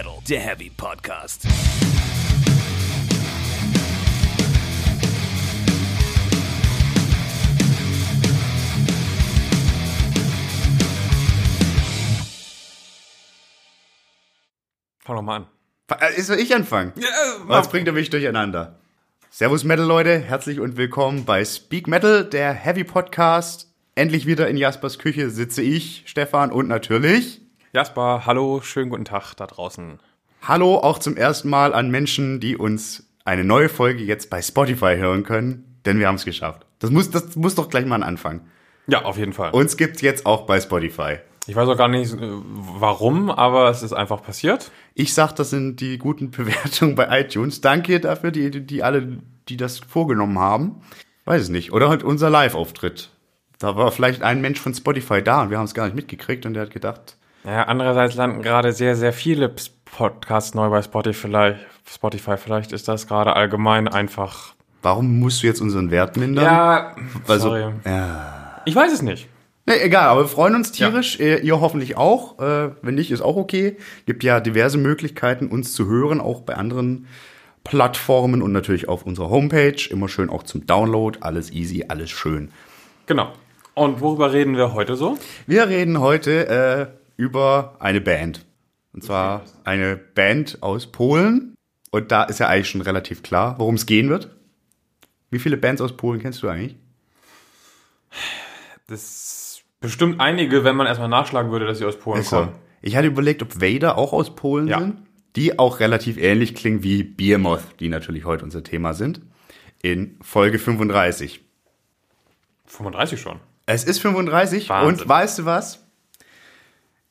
Metal, der Heavy Podcast. Fang doch mal an. Äh, Soll ich anfangen? Ja, Was bringt er mich durcheinander? Servus Metal Leute, herzlich und willkommen bei Speak Metal, der Heavy Podcast. Endlich wieder in Jaspers Küche sitze ich, Stefan und natürlich Jasper, hallo, schönen guten Tag da draußen. Hallo auch zum ersten Mal an Menschen, die uns eine neue Folge jetzt bei Spotify hören können, denn wir haben es geschafft. Das muss, das muss doch gleich mal ein Anfang. Ja, auf jeden Fall. Uns gibt's jetzt auch bei Spotify. Ich weiß auch gar nicht, äh, warum, aber es ist einfach passiert. Ich sag, das sind die guten Bewertungen bei iTunes. Danke dafür, die, die alle, die das vorgenommen haben. Weiß es nicht. Oder halt unser Live-Auftritt. Da war vielleicht ein Mensch von Spotify da und wir haben es gar nicht mitgekriegt und der hat gedacht, Naja, andererseits landen gerade sehr, sehr viele Podcasts neu bei Spotify. Vielleicht, Spotify. Vielleicht ist das gerade allgemein einfach. warum musst du jetzt unseren Wert mindern? Ja, also, sorry. ja. Ich weiß es nicht. Nee, egal, aber wir freuen uns tierisch. Äh, Ihr hoffentlich auch. Äh, wenn nicht, ist auch okay. Gibt ja diverse Möglichkeiten, uns zu hören, auch bei anderen Plattformen und natürlich auf unserer Homepage. Immer schön auch zum Download. Alles easy, alles schön. Genau. Und worüber reden wir heute so? Wir reden heute äh, über eine Band. Und zwar eine Band aus Polen. Und da ist ja eigentlich schon relativ klar, worum es gehen wird. Wie viele Bands aus Polen kennst du eigentlich? Das bestimmt einige, wenn man erstmal nachschlagen würde, dass sie aus Polen So. kommen. Ich hatte überlegt, ob Vader auch aus Polen Ja. sind. Die auch relativ ähnlich klingen wie Beermoth, die natürlich heute unser Thema sind. In Folge 35. 35 schon. Es ist 35 Wahnsinn. und weißt du was?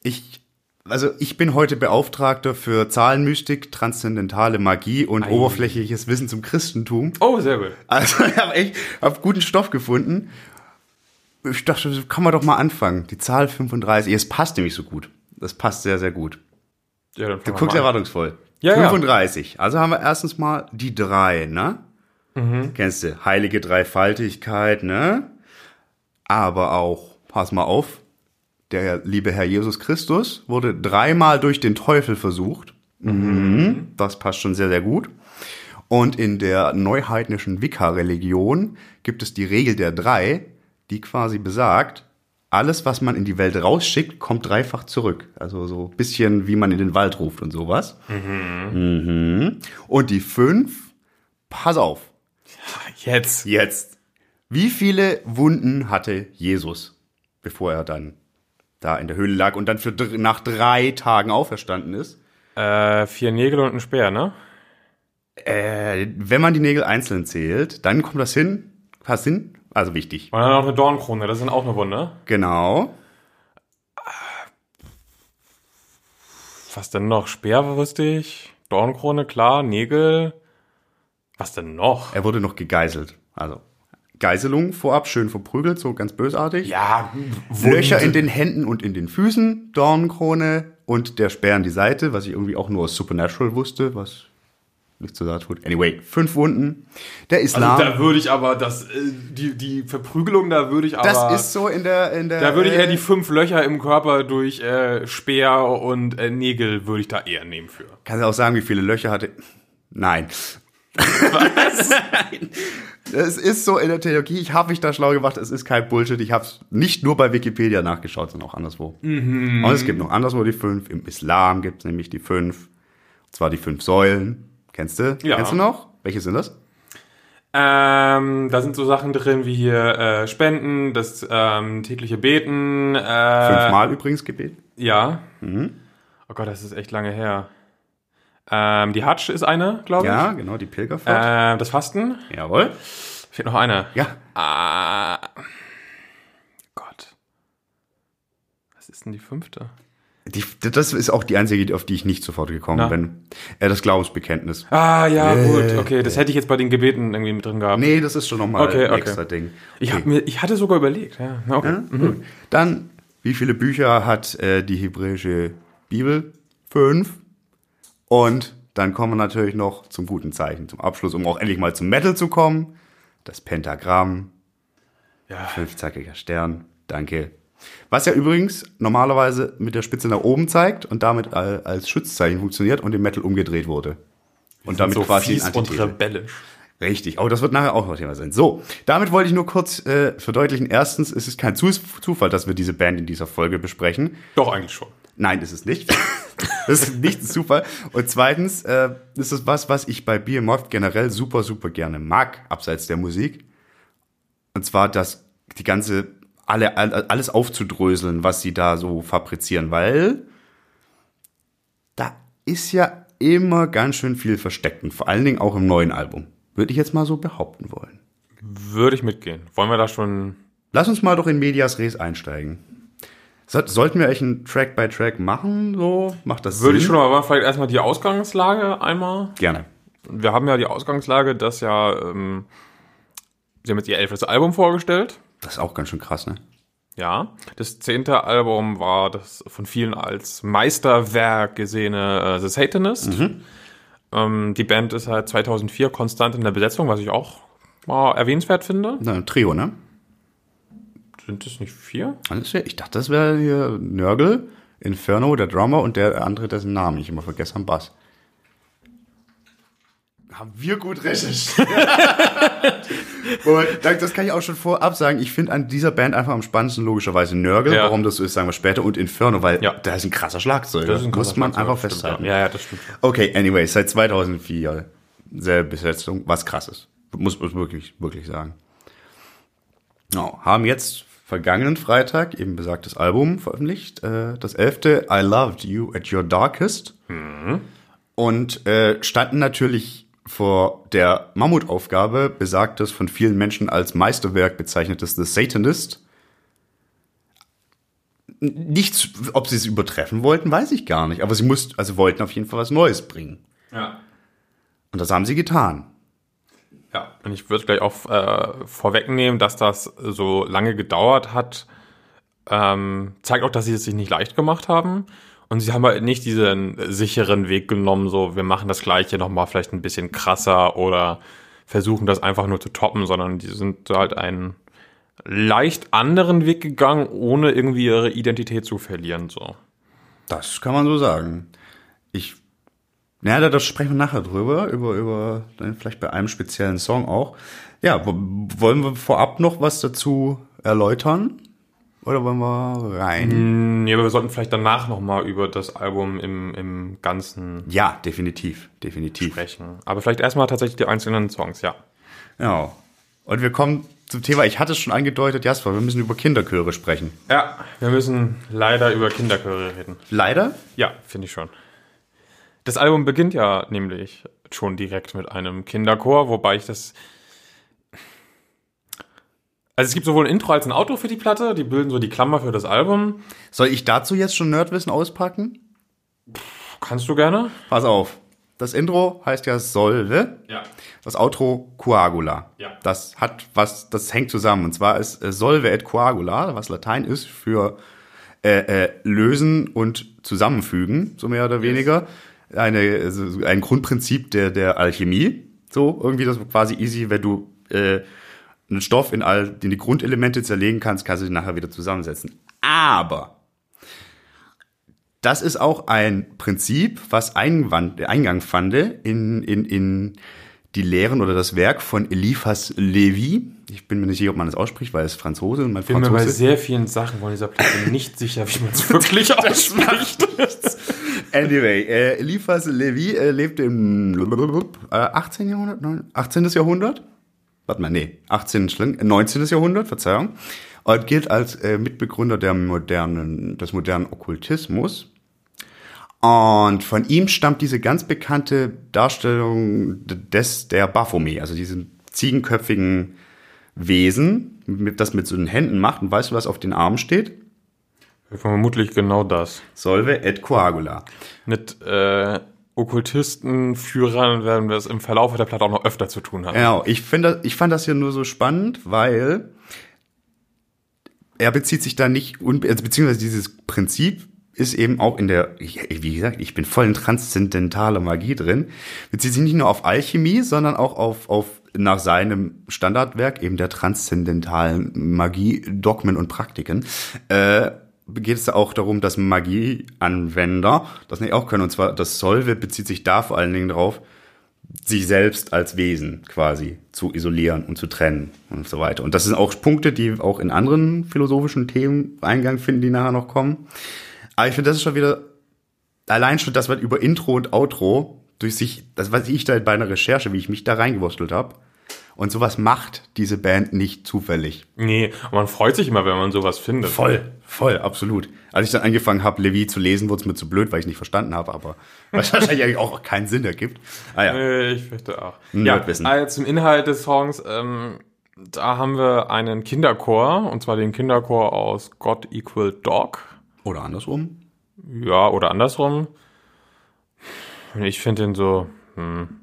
Ich, also ich bin heute Beauftragter für Zahlenmystik, transzendentale Magie und Ei. oberflächliches Wissen zum Christentum. Oh, sehr gut. Also ich habe echt hab guten Stoff gefunden. Ich dachte, so kann man doch mal anfangen. Die Zahl 35, es passt nämlich so gut. Das passt sehr, sehr gut. Ja, dann Du guckst erwartungsvoll. Ja, ja. 35. Also haben wir erstens mal die drei, ne? Mhm. Kennst du? Heilige Dreifaltigkeit, ne? Aber auch, pass mal auf, der liebe Herr Jesus Christus wurde dreimal durch den Teufel versucht. Mhm. Das passt schon sehr, sehr gut. Und in der neuheidnischen Wicca-Religion gibt es die Regel der drei, die quasi besagt, alles, was man in die Welt rausschickt, kommt dreifach zurück. Also so ein bisschen, wie man in den Wald ruft und sowas. Mhm. Und die fünf, pass auf, Jetzt. jetzt. Wie viele Wunden hatte Jesus, bevor er dann da in der Höhle lag und dann für dr- nach drei Tagen auferstanden ist? Äh, vier Nägel und ein Speer, ne? Äh, wenn man die Nägel einzeln zählt, dann kommt das hin. Passt hin? Also wichtig. Und dann noch eine Dornkrone, das sind auch eine Wunde. Genau. Was denn noch? Speer wusste ich. Dornkrone, klar. Nägel. Was denn noch? Er wurde noch gegeißelt. Also Geiselung vorab, schön verprügelt, so ganz bösartig. Ja, Löcher in den Händen und in den Füßen, Dornenkrone und der Speer an die Seite, was ich irgendwie auch nur aus Supernatural wusste, was nicht so da tut. Anyway, fünf Wunden. Der Islam. Also da würde ich aber das, äh, die, die Verprügelung, da würde ich aber. das ist so in der, in der. Da würde ich eher äh, die fünf Löcher im Körper durch äh, Speer und äh, Nägel würde ich da eher nehmen für. Kannst du auch sagen, wie viele Löcher hatte? Nein. Was? Nein. Es ist so in der Theologie, ich habe mich da schlau gemacht, es ist kein Bullshit. Ich habe es nicht nur bei Wikipedia nachgeschaut, sondern auch anderswo. Und es gibt noch anderswo die fünf. Im Islam gibt es nämlich die fünf. Und zwar die fünf Säulen. Kennst du? Ja. Kennst du noch? Welche sind das? Ähm, da sind so Sachen drin wie hier äh, Spenden, das ähm, tägliche Beten. Äh, Fünfmal übrigens Gebet. Ja. Mhm. Oh Gott, das ist echt lange her. Ähm, die Hatsch ist eine, glaube ich. Ja, genau, die Pilgerfahrt. Äh, das Fasten. Jawohl. Fehlt noch eine. Ja. Ah. Gott. Was ist denn die fünfte? Die, das ist auch die einzige, auf die ich nicht sofort gekommen Na. bin. Äh, das Glaubensbekenntnis. Ah, ja, Äh, gut. Okay, das hätte ich jetzt bei den Gebeten irgendwie mit drin gehabt. Nee, das ist schon nochmal Okay, ein okay. extra Ding. Ich, Okay. hab mir, ich hatte sogar überlegt. Ja, okay. Ja, gut. Dann, wie viele Bücher hat äh, die hebräische Bibel? Fünf. Und dann kommen wir natürlich noch zum guten Zeichen, zum Abschluss, um auch endlich mal zum Metal zu kommen. Das Pentagramm, Ja. fünfzackiger Stern, danke. Was ja übrigens normalerweise mit der Spitze nach oben zeigt und damit als Schutzzeichen funktioniert und im Metal umgedreht wurde. Und damit so quasi fies und rebellisch. Richtig, aber das wird nachher auch noch Thema sein. So, damit wollte ich nur kurz äh, verdeutlichen. Erstens, es ist kein Zufall, dass wir diese Band in dieser Folge besprechen. Doch, eigentlich schon. Nein, ist es nicht. das ist nicht Zufall. Und zweitens, äh, ist es was, was ich bei Behemoth generell super, super gerne mag, abseits der Musik. Und zwar, dass die ganze, alle, all- alles aufzudröseln, was sie da so fabrizieren, weil da ist ja immer ganz schön viel versteckt und vor allen Dingen auch im neuen Album. Würde ich jetzt mal so behaupten wollen. Würde ich mitgehen. Wollen wir da schon. Lass uns mal doch in Medias Res einsteigen. So- Sollten wir eigentlich einen Track by Track machen? So macht das Würde Sinn? ich schon, aber vielleicht erstmal die Ausgangslage einmal. gerne. Wir haben ja die Ausgangslage, dass ja. Ähm, sie haben jetzt ihr elftes Album vorgestellt. Das ist auch ganz schön krass, ne? Ja, das zehnte Album war das von vielen als Meisterwerk gesehene äh, The Satanist. Ähm, die Band ist seit 2004 konstant in der Besetzung, was ich auch mal erwähnenswert finde. Na, ein Trio, ne? Sind es nicht vier? Das ich dachte, das wäre hier Nörgel, Inferno, der Drummer und der andere, dessen Namen ich immer vergesse, am Bass. Haben wir gut recherchiert. das kann ich auch schon vorab sagen. Ich finde an dieser Band einfach am spannendsten logischerweise Nörgel. Ja. Warum das so ist, sagen wir später. Und Inferno, weil Ja. da ist ein krasser Schlagzeug. Das ist ein Muss krasser man Schlagzeug, einfach stimmt, festhalten. Ja, ja, das stimmt. Okay, anyway, seit 2004 selbe Besetzung, was krasses. Muss man wirklich, wirklich sagen. Ja, haben jetzt vergangenen Freitag eben besagtes Album veröffentlicht, äh, das elfte I Loved You at Your Darkest. Und äh, standen natürlich vor der Mammutaufgabe, besagtes von vielen Menschen als Meisterwerk bezeichnetes The Satanist. Nichts, ob sie es übertreffen wollten, weiß ich gar nicht. Aber sie mussten, also wollten auf jeden Fall was Neues bringen. Ja. Und das haben sie getan. Ja, und ich würde gleich auch äh, vorwegnehmen, dass das so lange gedauert hat, ähm, zeigt auch, dass sie es sich nicht leicht gemacht haben. Und sie haben halt nicht diesen sicheren Weg genommen, so wir machen das gleiche nochmal vielleicht ein bisschen krasser oder versuchen das einfach nur zu toppen, sondern die sind halt einen leicht anderen Weg gegangen, ohne irgendwie ihre Identität zu verlieren. So. Das kann man so sagen. Ich, naja, da- da sprechen wir nachher drüber, über, über, vielleicht bei einem speziellen Song auch. Ja, wo- wollen wir vorab noch was dazu erläutern? Oder wollen wir rein? Nee, aber wir sollten vielleicht danach nochmal über das Album im, im Ganzen Ja, definitiv, definitiv. sprechen. Aber vielleicht erstmal tatsächlich die einzelnen Songs, ja. Ja. Und wir kommen zum Thema, ich hatte es schon angedeutet, Jasper, wir müssen über Kinderchöre sprechen. Ja, wir müssen leider über Kinderchöre reden. Leider? Ja, finde ich schon. Das Album beginnt ja nämlich schon direkt mit einem Kinderchor, wobei ich das. Also es gibt sowohl ein Intro als ein Outro für die Platte, die bilden so die Klammer für das Album. Soll ich dazu jetzt schon Nerdwissen auspacken? Kannst du gerne? Pass auf. Das Intro heißt ja Solve. Ja. Das Outro Coagula. Ja. Das hat was, das hängt zusammen. Und zwar ist äh, Solve et Coagula, was Latein ist für äh, äh, lösen und zusammenfügen, so mehr oder weniger. Eine, also ein Grundprinzip der, der Alchemie. So, irgendwie das quasi easy, wenn du äh, einen Stoff in all in die Grundelemente zerlegen kannst, kannst du den nachher wieder zusammensetzen. Aber das ist auch ein Prinzip, was Einwand, Eingang fand in, in, in die Lehren oder das Werk von Eliphas Levi. Ich bin mir nicht sicher, ob man das ausspricht, weil es Franzose und mein bin mir bei Franzose. sehr vielen Sachen von dieser Platte nicht sicher, wie man es wirklich ausspricht. Anyway, äh, Eliphas Levi äh, lebte im äh, 18. Jahrhundert, neun- 18. Jahrhundert. Warte mal, nee, 18. Schling, äh, 19. Jahrhundert, Verzeihung. Und gilt als äh, Mitbegründer der modernen, des modernen Okkultismus. Und von ihm stammt diese ganz bekannte Darstellung des der Baphomet, also diesen ziegenköpfigen Wesen, mit, das mit so den Händen macht. Und weißt du, was auf den Armen steht? Vermutlich genau das. Solve et coagula. Mit äh, Okkultistenführern werden wir es im Verlauf der Platte auch noch öfter zu tun haben. Genau, ich finde, ich fand das hier nur so spannend, weil er bezieht sich da nicht, also beziehungsweise dieses Prinzip ist eben auch in der, wie gesagt, ich bin voll in transzendentaler Magie drin, bezieht sich nicht nur auf Alchemie, sondern auch auf, auf nach seinem Standardwerk, eben der transzendentalen Magie, Dogmen und Praktiken, äh, geht es auch darum, dass Magieanwender das nicht auch können. Und zwar das Solve bezieht sich da vor allen Dingen drauf, sich selbst als Wesen quasi zu isolieren und zu trennen und so weiter. Und das sind auch Punkte, die auch in anderen philosophischen Themen Eingang finden, die nachher noch kommen. Aber ich finde, das ist schon wieder allein schon, dass man über Intro und Outro durch sich, das weiß ich da bei einer Recherche, wie ich mich da reingewurstelt habe. Und sowas macht diese Band nicht zufällig. Nee, aber man freut sich immer, wenn man sowas findet. Voll, voll, absolut. Als ich dann angefangen habe, Levi zu lesen, wurde es mir zu blöd, weil ich nicht verstanden habe, aber was wahrscheinlich eigentlich auch keinen Sinn ergibt. Ah ja. Nee, ich fürchte auch. Nerdwissen. Ja, äh, zum Inhalt des Songs, ähm, da haben wir einen Kinderchor, und zwar den Kinderchor aus God Equal Dog. Oder andersrum. Ja, oder andersrum. Und Ich finde den so, hm.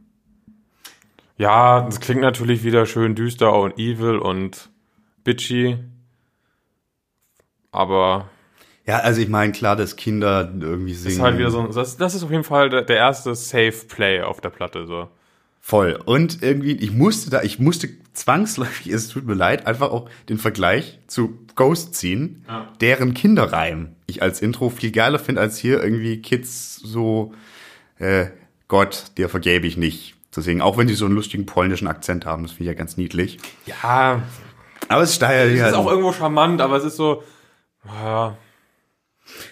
Ja, das klingt natürlich wieder schön düster und evil und bitchy. Aber Ja, also ich meine, klar, dass Kinder irgendwie singen. ist halt wieder so, das, das ist auf jeden Fall der, der erste Safe Play auf der Platte, so. Voll. Und irgendwie, ich musste da, ich musste zwangsläufig, es tut mir leid, einfach auch den Vergleich zu Ghost ziehen, Ja. deren Kinderreim ich als Intro viel geiler finde, als hier irgendwie Kids so, äh, Gott, dir vergebe ich nicht. Deswegen, auch wenn die so einen lustigen polnischen Akzent haben, das finde ich ja ganz niedlich. Ja, Aber es ist daher, es ja, ist auch irgendwo charmant, aber es ist so, ja,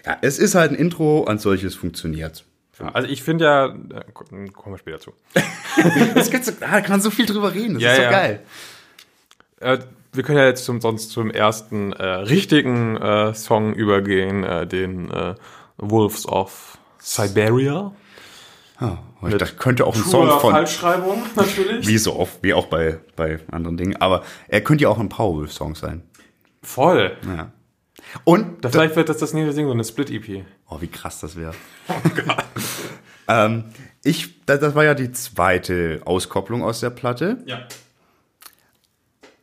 ja, es ist halt ein Intro, als solches funktioniert. also ich finde ja, äh, kommen wir später zu. Das du, ah, da kann man so viel drüber reden, das Ja, ist so ja. geil. Äh, wir können ja jetzt zum, sonst zum ersten äh, richtigen äh, Song übergehen, äh, den Wolves of Siberia. Aber das könnte auch ein Song von, Falschschreibung natürlich. wie so oft, wie auch bei, bei anderen Dingen, aber er könnte ja auch ein Powerwolf-Song sein. Voll. Ja. Und Da vielleicht wird das das nächste Ding, so eine Split-EP. Oh, wie krass das wäre. ähm, ich, das, das war ja die zweite Auskopplung aus der Platte. Ja.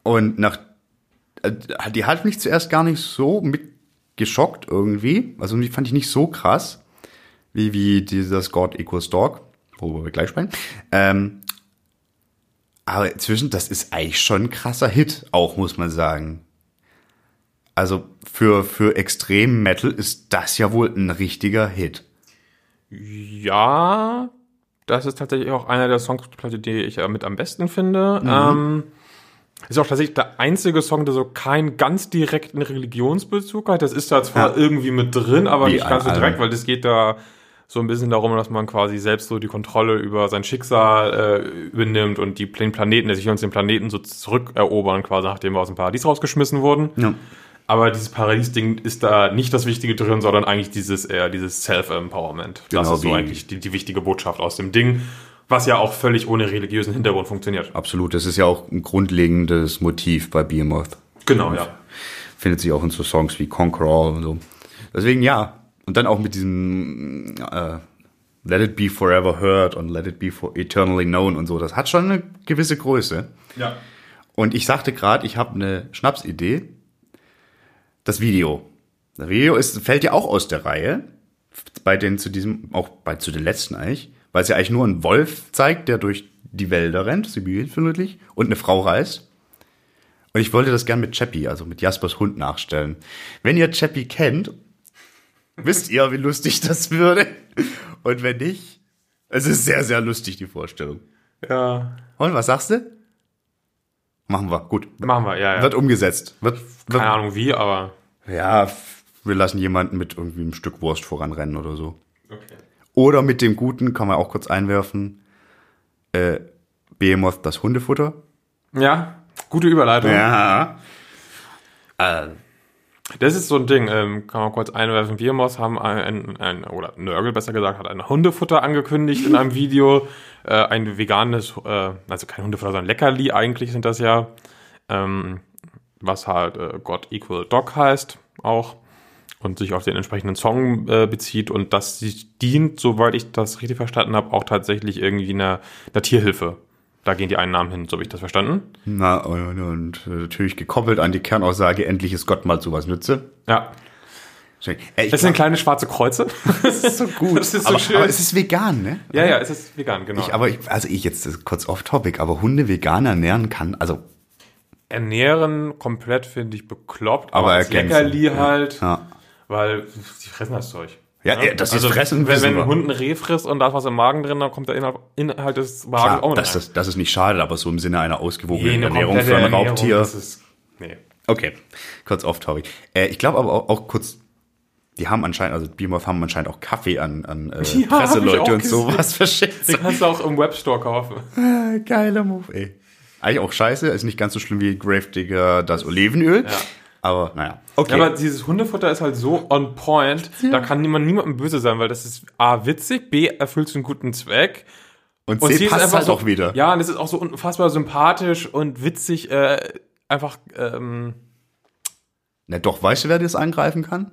Und nach, äh, die hat mich zuerst gar nicht so mitgeschockt irgendwie. Also die fand ich nicht so krass, wie, wie dieses God Equals Dog, worüber wir gleich sprechen. Ähm, aber inzwischen, das ist eigentlich schon ein krasser Hit, auch muss man sagen. Also für, für Extrem Metal ist das ja wohl ein richtiger Hit. Ja, das ist tatsächlich auch einer der Songs, die ich mit am besten finde. Ähm, ist auch tatsächlich der einzige Song, der so keinen ganz direkten Religionsbezug hat. Das ist da zwar Ja. irgendwie mit drin, aber Wie nicht ganz so direkt, weil das geht da so ein bisschen darum, dass man quasi selbst so die Kontrolle über sein Schicksal äh, übernimmt und die den Planeten, dass wir uns den Planeten so zurückerobern, quasi nachdem wir aus dem Paradies rausgeschmissen wurden. Ja. Aber dieses Paradies-Ding ist da nicht das Wichtige drin, sondern eigentlich dieses eher dieses Self-Empowerment. Das Genau, ist so eigentlich die, die wichtige Botschaft aus dem Ding, was ja auch völlig ohne religiösen Hintergrund funktioniert. Absolut, das ist ja auch ein grundlegendes Motiv bei Behemoth. Genau, ja. Findet sich auch in so Songs wie Conqueror und so. Deswegen ja. Und dann auch mit diesem äh, Let it be forever heard und Let it be for eternally known und so. Das hat schon eine gewisse Größe. Ja. Und ich sagte gerade, ich habe eine Schnapsidee. Das Video. Das Video ist, fällt ja auch aus der Reihe. Bei den zu diesem, auch bei zu den letzten eigentlich, weil es ja eigentlich nur einen Wolf zeigt, der durch die Wälder rennt, Sibirien vermutlich, und eine Frau reist. Und ich wollte das gern mit Chappie, also mit Jaspers Hund nachstellen. Wenn ihr Chappie kennt, wisst ihr, wie lustig das würde. Und wenn nicht, es ist sehr, sehr lustig, die Vorstellung. Ja. Und was sagst du? Machen wir, gut. Machen wir, ja, ja. Wird umgesetzt. Wird, wird, Keine Ahnung wie, aber. ja, wir lassen jemanden mit irgendwie einem Stück Wurst voranrennen oder so. Okay. Oder mit dem Guten, kann man auch kurz einwerfen, äh, Behemoth das Hundefutter. Ja, gute Überleitung. Ja. Äh, Das ist so ein Ding, ähm, kann man kurz einwerfen. Behemoth haben ein, ein, oder Nörgel besser gesagt, hat ein Hundefutter angekündigt in einem Video. Äh, ein veganes, äh, also kein Hundefutter, sondern Leckerli eigentlich sind das ja. Ähm, was halt äh, God Equal Dog heißt auch. Und sich auf den entsprechenden Song äh, bezieht. Und das dient, soweit ich das richtig verstanden habe, auch tatsächlich irgendwie einer, einer Tierhilfe. Da gehen die Einnahmen hin, so habe ich das verstanden. na, und, und äh, natürlich gekoppelt an die Kernaussage, endlich ist Gott mal zu was nütze. Ja. Äh, ich Das sind glaub, kleine schwarze Kreuze. das ist so gut. Das ist so aber, schön. aber es ist vegan, ne? ja, ja, es ist vegan, genau. Ich, aber ich, also ich jetzt kurz off topic, aber Hunde vegan ernähren kann, also Ernähren komplett finde ich bekloppt, Aber aber als Leckerli halt, ja. weil die fressen das Zeug. Ja, ja, das ist Fressen, Also, wenn, wenn ein Hund ein Reh frisst und da ist was im Magen drin, dann kommt der Inhalt, Inhalt des Magens Klar, auch mit das, ist, das ist nicht schade, aber so im Sinne einer ausgewogenen Nee, Ernährung für ein Raubtier. Das ist, nee. Okay, kurz off topic. Äh, ich glaube aber auch, auch kurz, die haben anscheinend, also Beamoff haben anscheinend auch Kaffee an, an äh, ich Presseleute und sowas verschickt. Den kannst du auch im Webstore kaufen. Äh, Geiler Move, ey. Eigentlich auch scheiße, ist nicht ganz so schlimm wie Gravedigger das Olivenöl. Ja. Aber naja. Okay. Ja, aber dieses Hundefutter ist halt so on point, da kann niemand niemandem böse sein, weil das ist A, witzig, B, erfüllt so einen guten Zweck. und Und C sie ist passt einfach halt so, auch wieder. Ja, und es ist auch so unfassbar sympathisch und witzig, äh, einfach, ähm, Na doch, weißt du, wer das angreifen kann?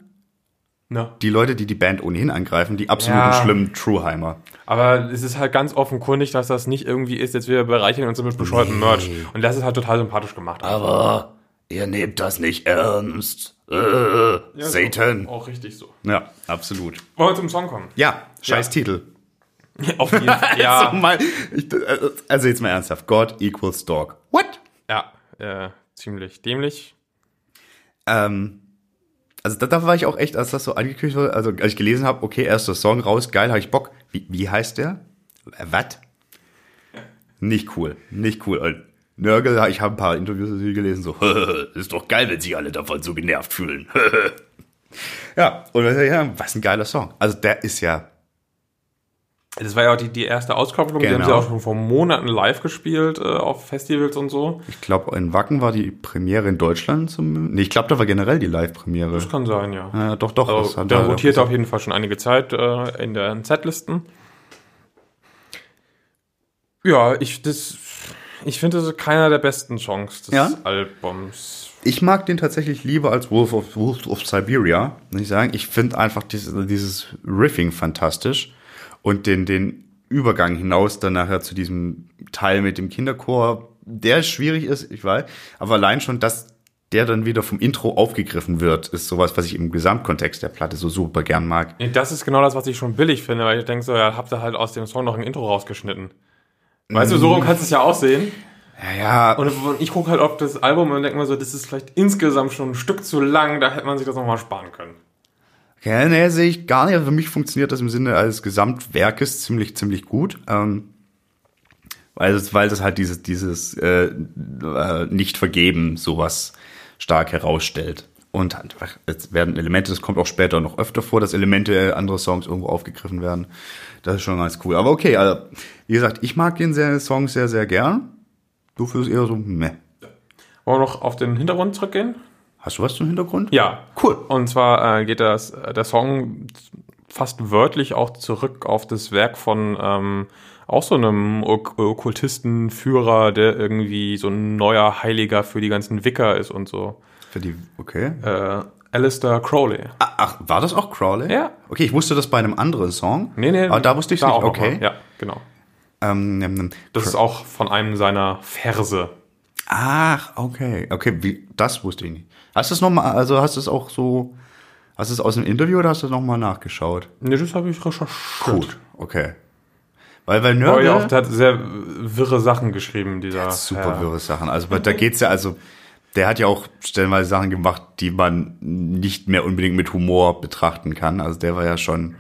ne. Die Leute, die die Band ohnehin angreifen, die absoluten Ja. schlimmen Trueheimer. Aber es ist halt ganz offenkundig, dass das nicht irgendwie ist, jetzt wir bereichern uns mit bescheuerten Merch. Und das ist halt total sympathisch gemacht. Aber ihr nehmt das nicht ernst. Äh, Ja, Satan. Auch, auch richtig so. Ja, absolut. Wollen wir zum Song kommen? Ja, scheiß Ja. Titel. Auf jeden Fall. Ja. Also, mal, ich, äh, also jetzt mal ernsthaft. God equals dog. What? Ja, äh, ziemlich dämlich. Ähm, also da, da war ich auch echt, als das so angekündigt wurde, also als ich gelesen habe, okay, erster Song raus, geil, habe ich Bock. Wie, wie heißt der? Äh, Was? Nicht cool, nicht cool. Nörgel, ich habe ein paar Interviews dazu gelesen, so, ist doch geil, wenn sich alle davon so genervt fühlen. ja, und ja, was ein geiler Song. Also der ist ja, Das war ja auch die, die erste Auskopplung. Die haben Genau. sie auch schon vor Monaten live gespielt äh, auf Festivals und so. ich glaube, in Wacken war die Premiere in Deutschland zum, nee, ich glaube, da war generell die Live-Premiere. Das kann sein, ja. Ja, doch, doch. Also, der er- rotiert auf jeden Fall schon einige Zeit äh, in den Setlisten. Ja, ich, das, ich finde, das ist keiner der besten Songs des Ja? Albums. Ich mag den tatsächlich lieber als Wolf of, Wolf of Siberia, muss ich sagen. Ich finde einfach dieses, dieses Riffing fantastisch und den, den Übergang hinaus dann nachher zu diesem Teil mit dem Kinderchor, der schwierig ist, ich weiß, aber allein schon, dass der dann wieder vom Intro aufgegriffen wird, ist sowas, was ich im Gesamtkontext der Platte so super gern mag. Das ist genau das, was ich schon billig finde, weil ich denke so, ja, habt ihr halt aus dem Song noch ein Intro rausgeschnitten. Weißt du, so rum kannst du es ja aussehen. Ja, ja, Und ich gucke halt auf das Album und denke mir so, das ist vielleicht insgesamt schon ein Stück zu lang, da hätte man sich das nochmal sparen können. Okay, nee, sehe ich gar nicht. Für mich funktioniert das im Sinne eines Gesamtwerkes ziemlich, ziemlich gut. Ähm, weil, es, weil das halt dieses, dieses äh, äh, Nicht-Vergeben sowas stark herausstellt. Und halt, ach, es werden Elemente, das kommt auch später noch öfter vor, dass Elemente anderer Songs irgendwo aufgegriffen werden. Das ist schon ganz cool. Aber okay, also, wie gesagt, ich mag den sehr, Song sehr, sehr gern. Du fühlst eher so, meh. Wollen wir noch auf den Hintergrund zurückgehen? Hast du was zum Hintergrund? Ja. Cool. Und zwar äh, geht das, äh, der Song fast wörtlich auch zurück auf das Werk von ähm, auch so einem Ok- Okkultistenführer, der irgendwie so ein neuer Heiliger für die ganzen Wicker ist und so. Für die, okay. Äh, Alistair Crowley. Ah, Ach, war das auch Crowley? Ja. Okay, ich wusste das bei einem anderen Song. Nee, nee. Aber da wusste ich da nicht. auch Okay. mal. Ja, genau. Ähm, ähm, Das ist auch von einem seiner Verse. ach, okay. Okay, wie, das wusste ich nicht. Hast du es nochmal, also hast du es auch so, hast du es aus dem Interview oder hast du es nochmal nachgeschaut? Nee, das habe ich recherchiert. Gut, okay. Weil, weil Nörgel, ja, auch, der hat sehr wirre Sachen geschrieben, dieser. super Herr. wirre Sachen. Also, da geht's ja, also, der hat ja auch stellenweise Sachen gemacht, die man nicht mehr unbedingt mit Humor betrachten kann. Also, der war ja schon,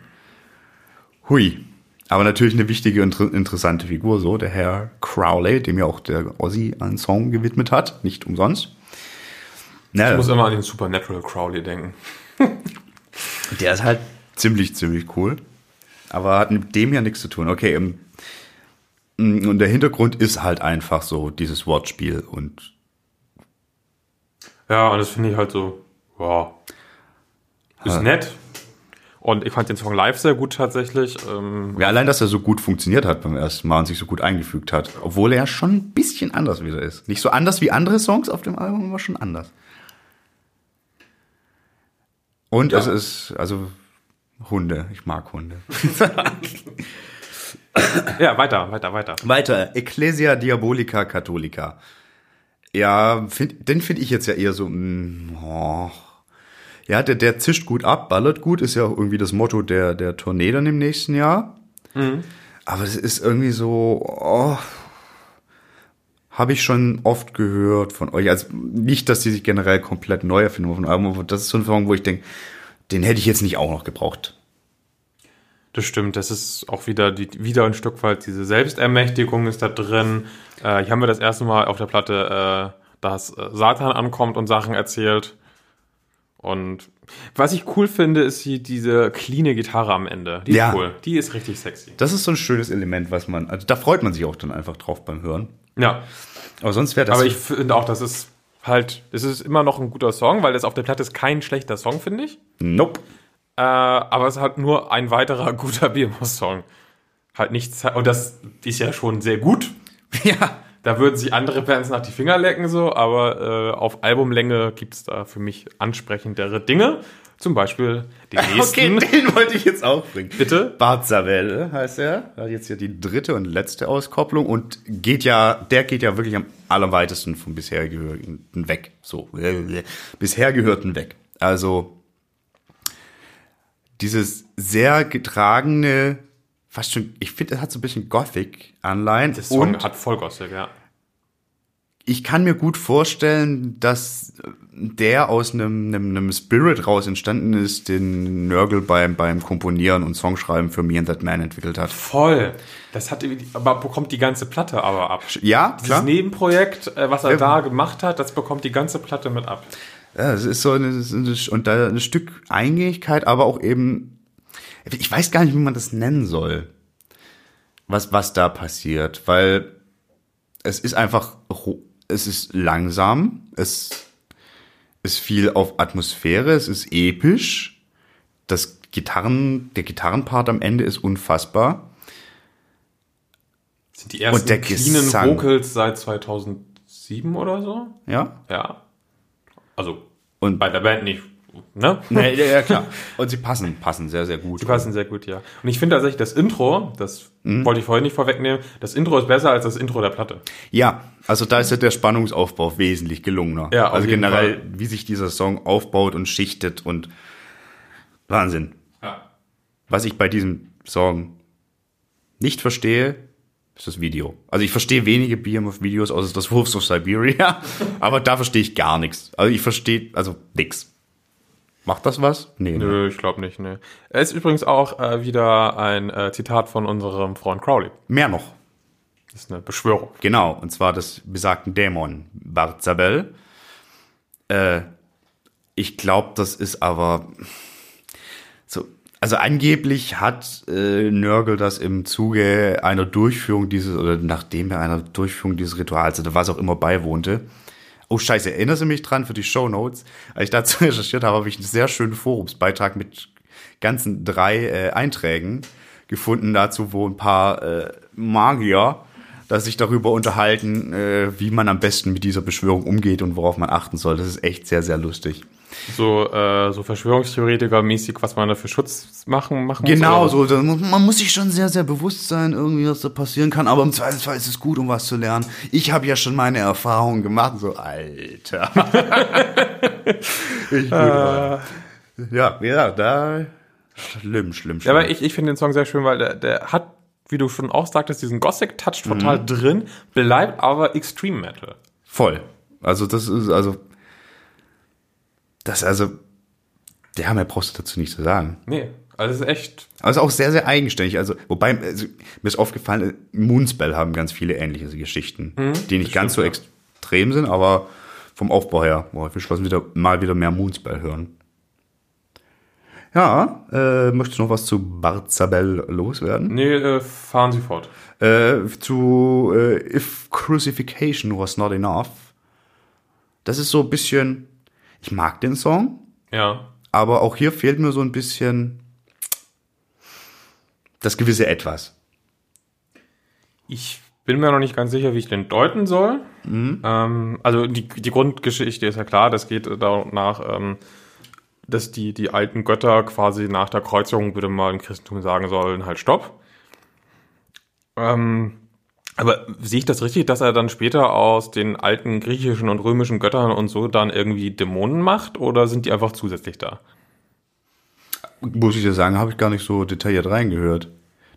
hui. Aber natürlich eine wichtige und inter- interessante Figur, so, der Herr Crowley, dem ja auch der Ozzy einen Song gewidmet hat, nicht umsonst. Na, Ich muss immer an den Supernatural Crowley denken. Der ist halt ziemlich, ziemlich cool. Aber hat mit dem ja nichts zu tun. Okay, ähm, und der Hintergrund ist halt einfach so dieses Wortspiel und Ja, und das finde ich halt so, wow. Ist nett. Und ich fand den Song live sehr gut tatsächlich. Ähm, ja, allein, dass er so gut funktioniert hat beim ersten Mal und sich so gut eingefügt hat. Obwohl er schon ein bisschen anders wieder ist. Nicht so anders wie andere Songs auf dem Album, aber schon anders. Und es ist, also Hunde. Ich mag Hunde. ja, weiter, weiter, weiter. Weiter, Ecclesia Diabolica Catholica. Ja, find, den finde ich jetzt ja eher so, mm, oh. Ja, der, der zischt gut ab, ballert gut, ist ja auch irgendwie das Motto der, der Tournee dann im nächsten Jahr. Aber es ist irgendwie so, oh, habe ich schon oft gehört von euch. Also nicht, dass die sich generell komplett neu erfinden Album, aber das ist so ein Song, wo ich denke, den hätte ich jetzt nicht auch noch gebraucht. Das stimmt, das ist auch wieder die, wieder ein Stück weit diese Selbstermächtigung ist da drin. Äh, hier haben wir das erste Mal auf der Platte, äh, dass äh, Satan ankommt und Sachen erzählt. Und was ich cool finde, ist hier diese cleane Gitarre am Ende. Die ist Ja. cool. Die ist richtig sexy. Das ist so ein schönes Element, was man, also da freut man sich auch dann einfach drauf beim Hören. Ja, Aber sonst wäre das. aber ich finde auch, das ist halt, es ist immer noch ein guter Song, weil das auf der Platte ist kein schlechter Song, finde ich. nope. Äh, aber es ist halt nur ein weiterer guter Biermus-Song. Halt nichts, und das ist ja schon sehr gut. Ja. Da würden sich andere Bands nach die Finger lecken, so, aber äh, auf Albumlänge gibt's da für mich ansprechendere Dinge. Zum Beispiel den nächsten. Okay, den wollte ich jetzt auch bringen. Bitte? Bart Savelle heißt er. Hat jetzt hier die dritte und letzte Auskopplung und geht ja, der geht ja wirklich am allerweitesten vom bisher Gehörten weg. So, bisher Gehörten weg. Also, dieses sehr getragene, fast schon, ich finde, es hat so ein bisschen Gothic-Anleihen. Der Song Und hat Vollgossel, ja. ich kann mir gut vorstellen, dass der aus einem, einem, einem Spirit raus entstanden ist, den Nörgel beim, beim Komponieren und Songschreiben für Me and That Man entwickelt hat. Voll. Das hat, aber bekommt die ganze Platte aber ab. Ja, Dieses klar. Nebenprojekt, äh, was er Ja. da gemacht hat, das bekommt die ganze Platte mit ab. Ja, es ist so eine, eine, und da ein Stück Eingängigkeit, aber auch eben, ich weiß gar nicht, wie man das nennen soll, was, was da passiert, weil es ist einfach, es ist langsam, es ist viel auf Atmosphäre, es ist episch, das Gitarren, der Gitarrenpart am Ende ist unfassbar. Das sind die ersten cleanen. Vocals seit 2007 oder so. Ja, Ja. Also, Und- bei der Band nicht, ne? nee, ja, ja, klar. Und sie passen, passen sehr, sehr gut. Die passen sehr gut, ja. Und ich finde tatsächlich das Intro, das Mhm. wollte ich vorhin nicht vorwegnehmen, das Intro ist besser als das Intro der Platte. Ja, also da ist ja der Spannungsaufbau wesentlich gelungener. Ja, also generell, Fall. wie sich dieser Song aufbaut und schichtet und Wahnsinn. Ja. Was ich bei diesem Song nicht verstehe, ist das Video. Also ich verstehe wenige Behemoth-Videos, außer das Wolves of Siberia, aber da verstehe ich gar nichts. Also ich verstehe, also nix. Macht das was? Nee. ne? Nö, ich glaube nicht, ne. Es ist übrigens auch äh, wieder ein äh, Zitat von unserem Freund Crowley. Mehr noch. Das ist eine Beschwörung. Genau, und zwar des besagten Dämon Barzabel. Äh, ich glaube, das ist aber. Also angeblich hat äh, Nörgel das im Zuge einer Durchführung dieses oder nachdem er einer Durchführung dieses Rituals oder was auch immer beiwohnte. Oh Scheiße, erinnerst du mich dran für die Show Notes? Als ich dazu recherchiert habe, habe ich einen sehr schönen Forumsbeitrag mit ganzen drei äh, Einträgen gefunden dazu, wo ein paar äh, Magier dass sich darüber unterhalten, äh, wie man am besten mit dieser Beschwörung umgeht und worauf man achten soll. Das ist echt sehr, sehr lustig. So, äh, so Verschwörungstheoretiker-mäßig, was man da für Schutz machen, machen Genau, muss. oder so. Man muss sich schon sehr, sehr bewusst sein, irgendwie, was da passieren kann. Aber im Zweifelsfall ist es gut, um was zu lernen. Ich habe ja schon meine Erfahrungen gemacht. So, Alter. ich würde ja, ja, da schlimm, schlimm, Ja, schlimm. aber ich, ich finde den Song sehr schön, weil der, der hat, wie du schon auch sagtest, diesen Gothic-Touch Mhm. total drin, bleibt aber Extreme Metal. Voll. Also das ist also das also ja, mehr brauchst du dazu nicht zu sagen. Nee, also ist echt. Also auch sehr, sehr eigenständig. Also, wobei, also, mir ist aufgefallen, Moonspell haben ganz viele ähnliche Geschichten, die nicht ganz so stimmt, extrem sind, aber vom Aufbau her, boah, wir schlossen wieder, mal wieder mehr Moonspell hören. Ja, äh, möchtest du noch was zu Barzabel loswerden? Nee, äh, fahren Sie fort. Äh, zu äh, If Crucifixion Was Not Enough. Das ist so ein bisschen, ich mag den Song, Ja. aber auch hier fehlt mir so ein bisschen das gewisse Etwas. Ich bin mir noch nicht ganz sicher, wie ich den deuten soll. Mhm. Ähm, also die, die Grundgeschichte ist ja klar, das geht danach, ähm, dass die, die alten Götter quasi nach der Kreuzigung, würde man im Christentum sagen sollen, halt stopp. Ähm, Aber sehe ich das richtig, dass er dann später aus den alten griechischen und römischen Göttern und so dann irgendwie Dämonen macht oder sind die einfach zusätzlich da? Muss ich dir sagen, habe ich gar nicht so detailliert reingehört.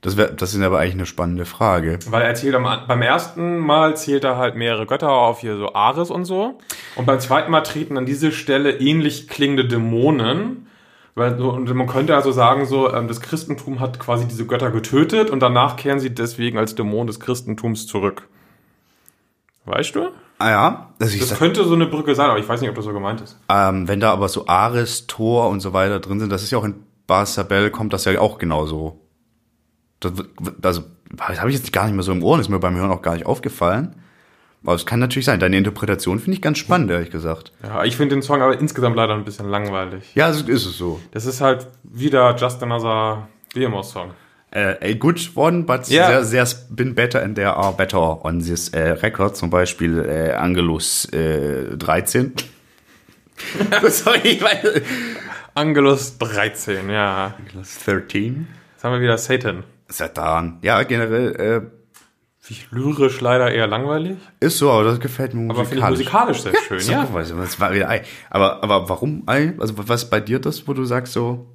Das, wär, das ist aber eigentlich eine spannende Frage. Weil er erzählt am, beim ersten Mal zählt er halt mehrere Götter auf, hier so Ares und so. Und beim zweiten Mal treten an diese Stelle ähnlich klingende Dämonen. Weil, so, und man könnte also sagen, so, ähm, das Christentum hat quasi diese Götter getötet und danach kehren sie deswegen als Dämon des Christentums zurück. Weißt du? Ah ja, also Das sag, könnte so eine Brücke sein, aber ich weiß nicht, ob das so gemeint ist. ähm, wenn da aber so Ares, Thor und so weiter drin sind, das ist ja auch in Barsabell, kommt das ja auch genauso. Das, also, das habe ich jetzt gar nicht mehr so im Ohr, ist mir beim Hören auch gar nicht aufgefallen. Aber es kann natürlich sein. Deine Interpretation finde ich ganz spannend, ehrlich gesagt. Ja, ich finde den Song aber insgesamt leider ein bisschen langweilig. Ja, ist es so. Das ist halt wieder Just Another Behemoth-Song. Äh, a good one, but Ja. there, there's been better and there are better on this äh, record. Zum Beispiel äh, Angelus äh, 13. Sorry, ich weiß. Angelus 13, ja. Angelus 13. Jetzt haben wir wieder Satan. Satan. Ja, generell äh, Wie lyrisch leider eher langweilig, ist so, aber das gefällt mir aber finde ich musikalisch sehr schön, So, ja. weiß ich, das war wieder Ei. Aber, aber warum Ei? Also was bei dir das, wo du sagst so,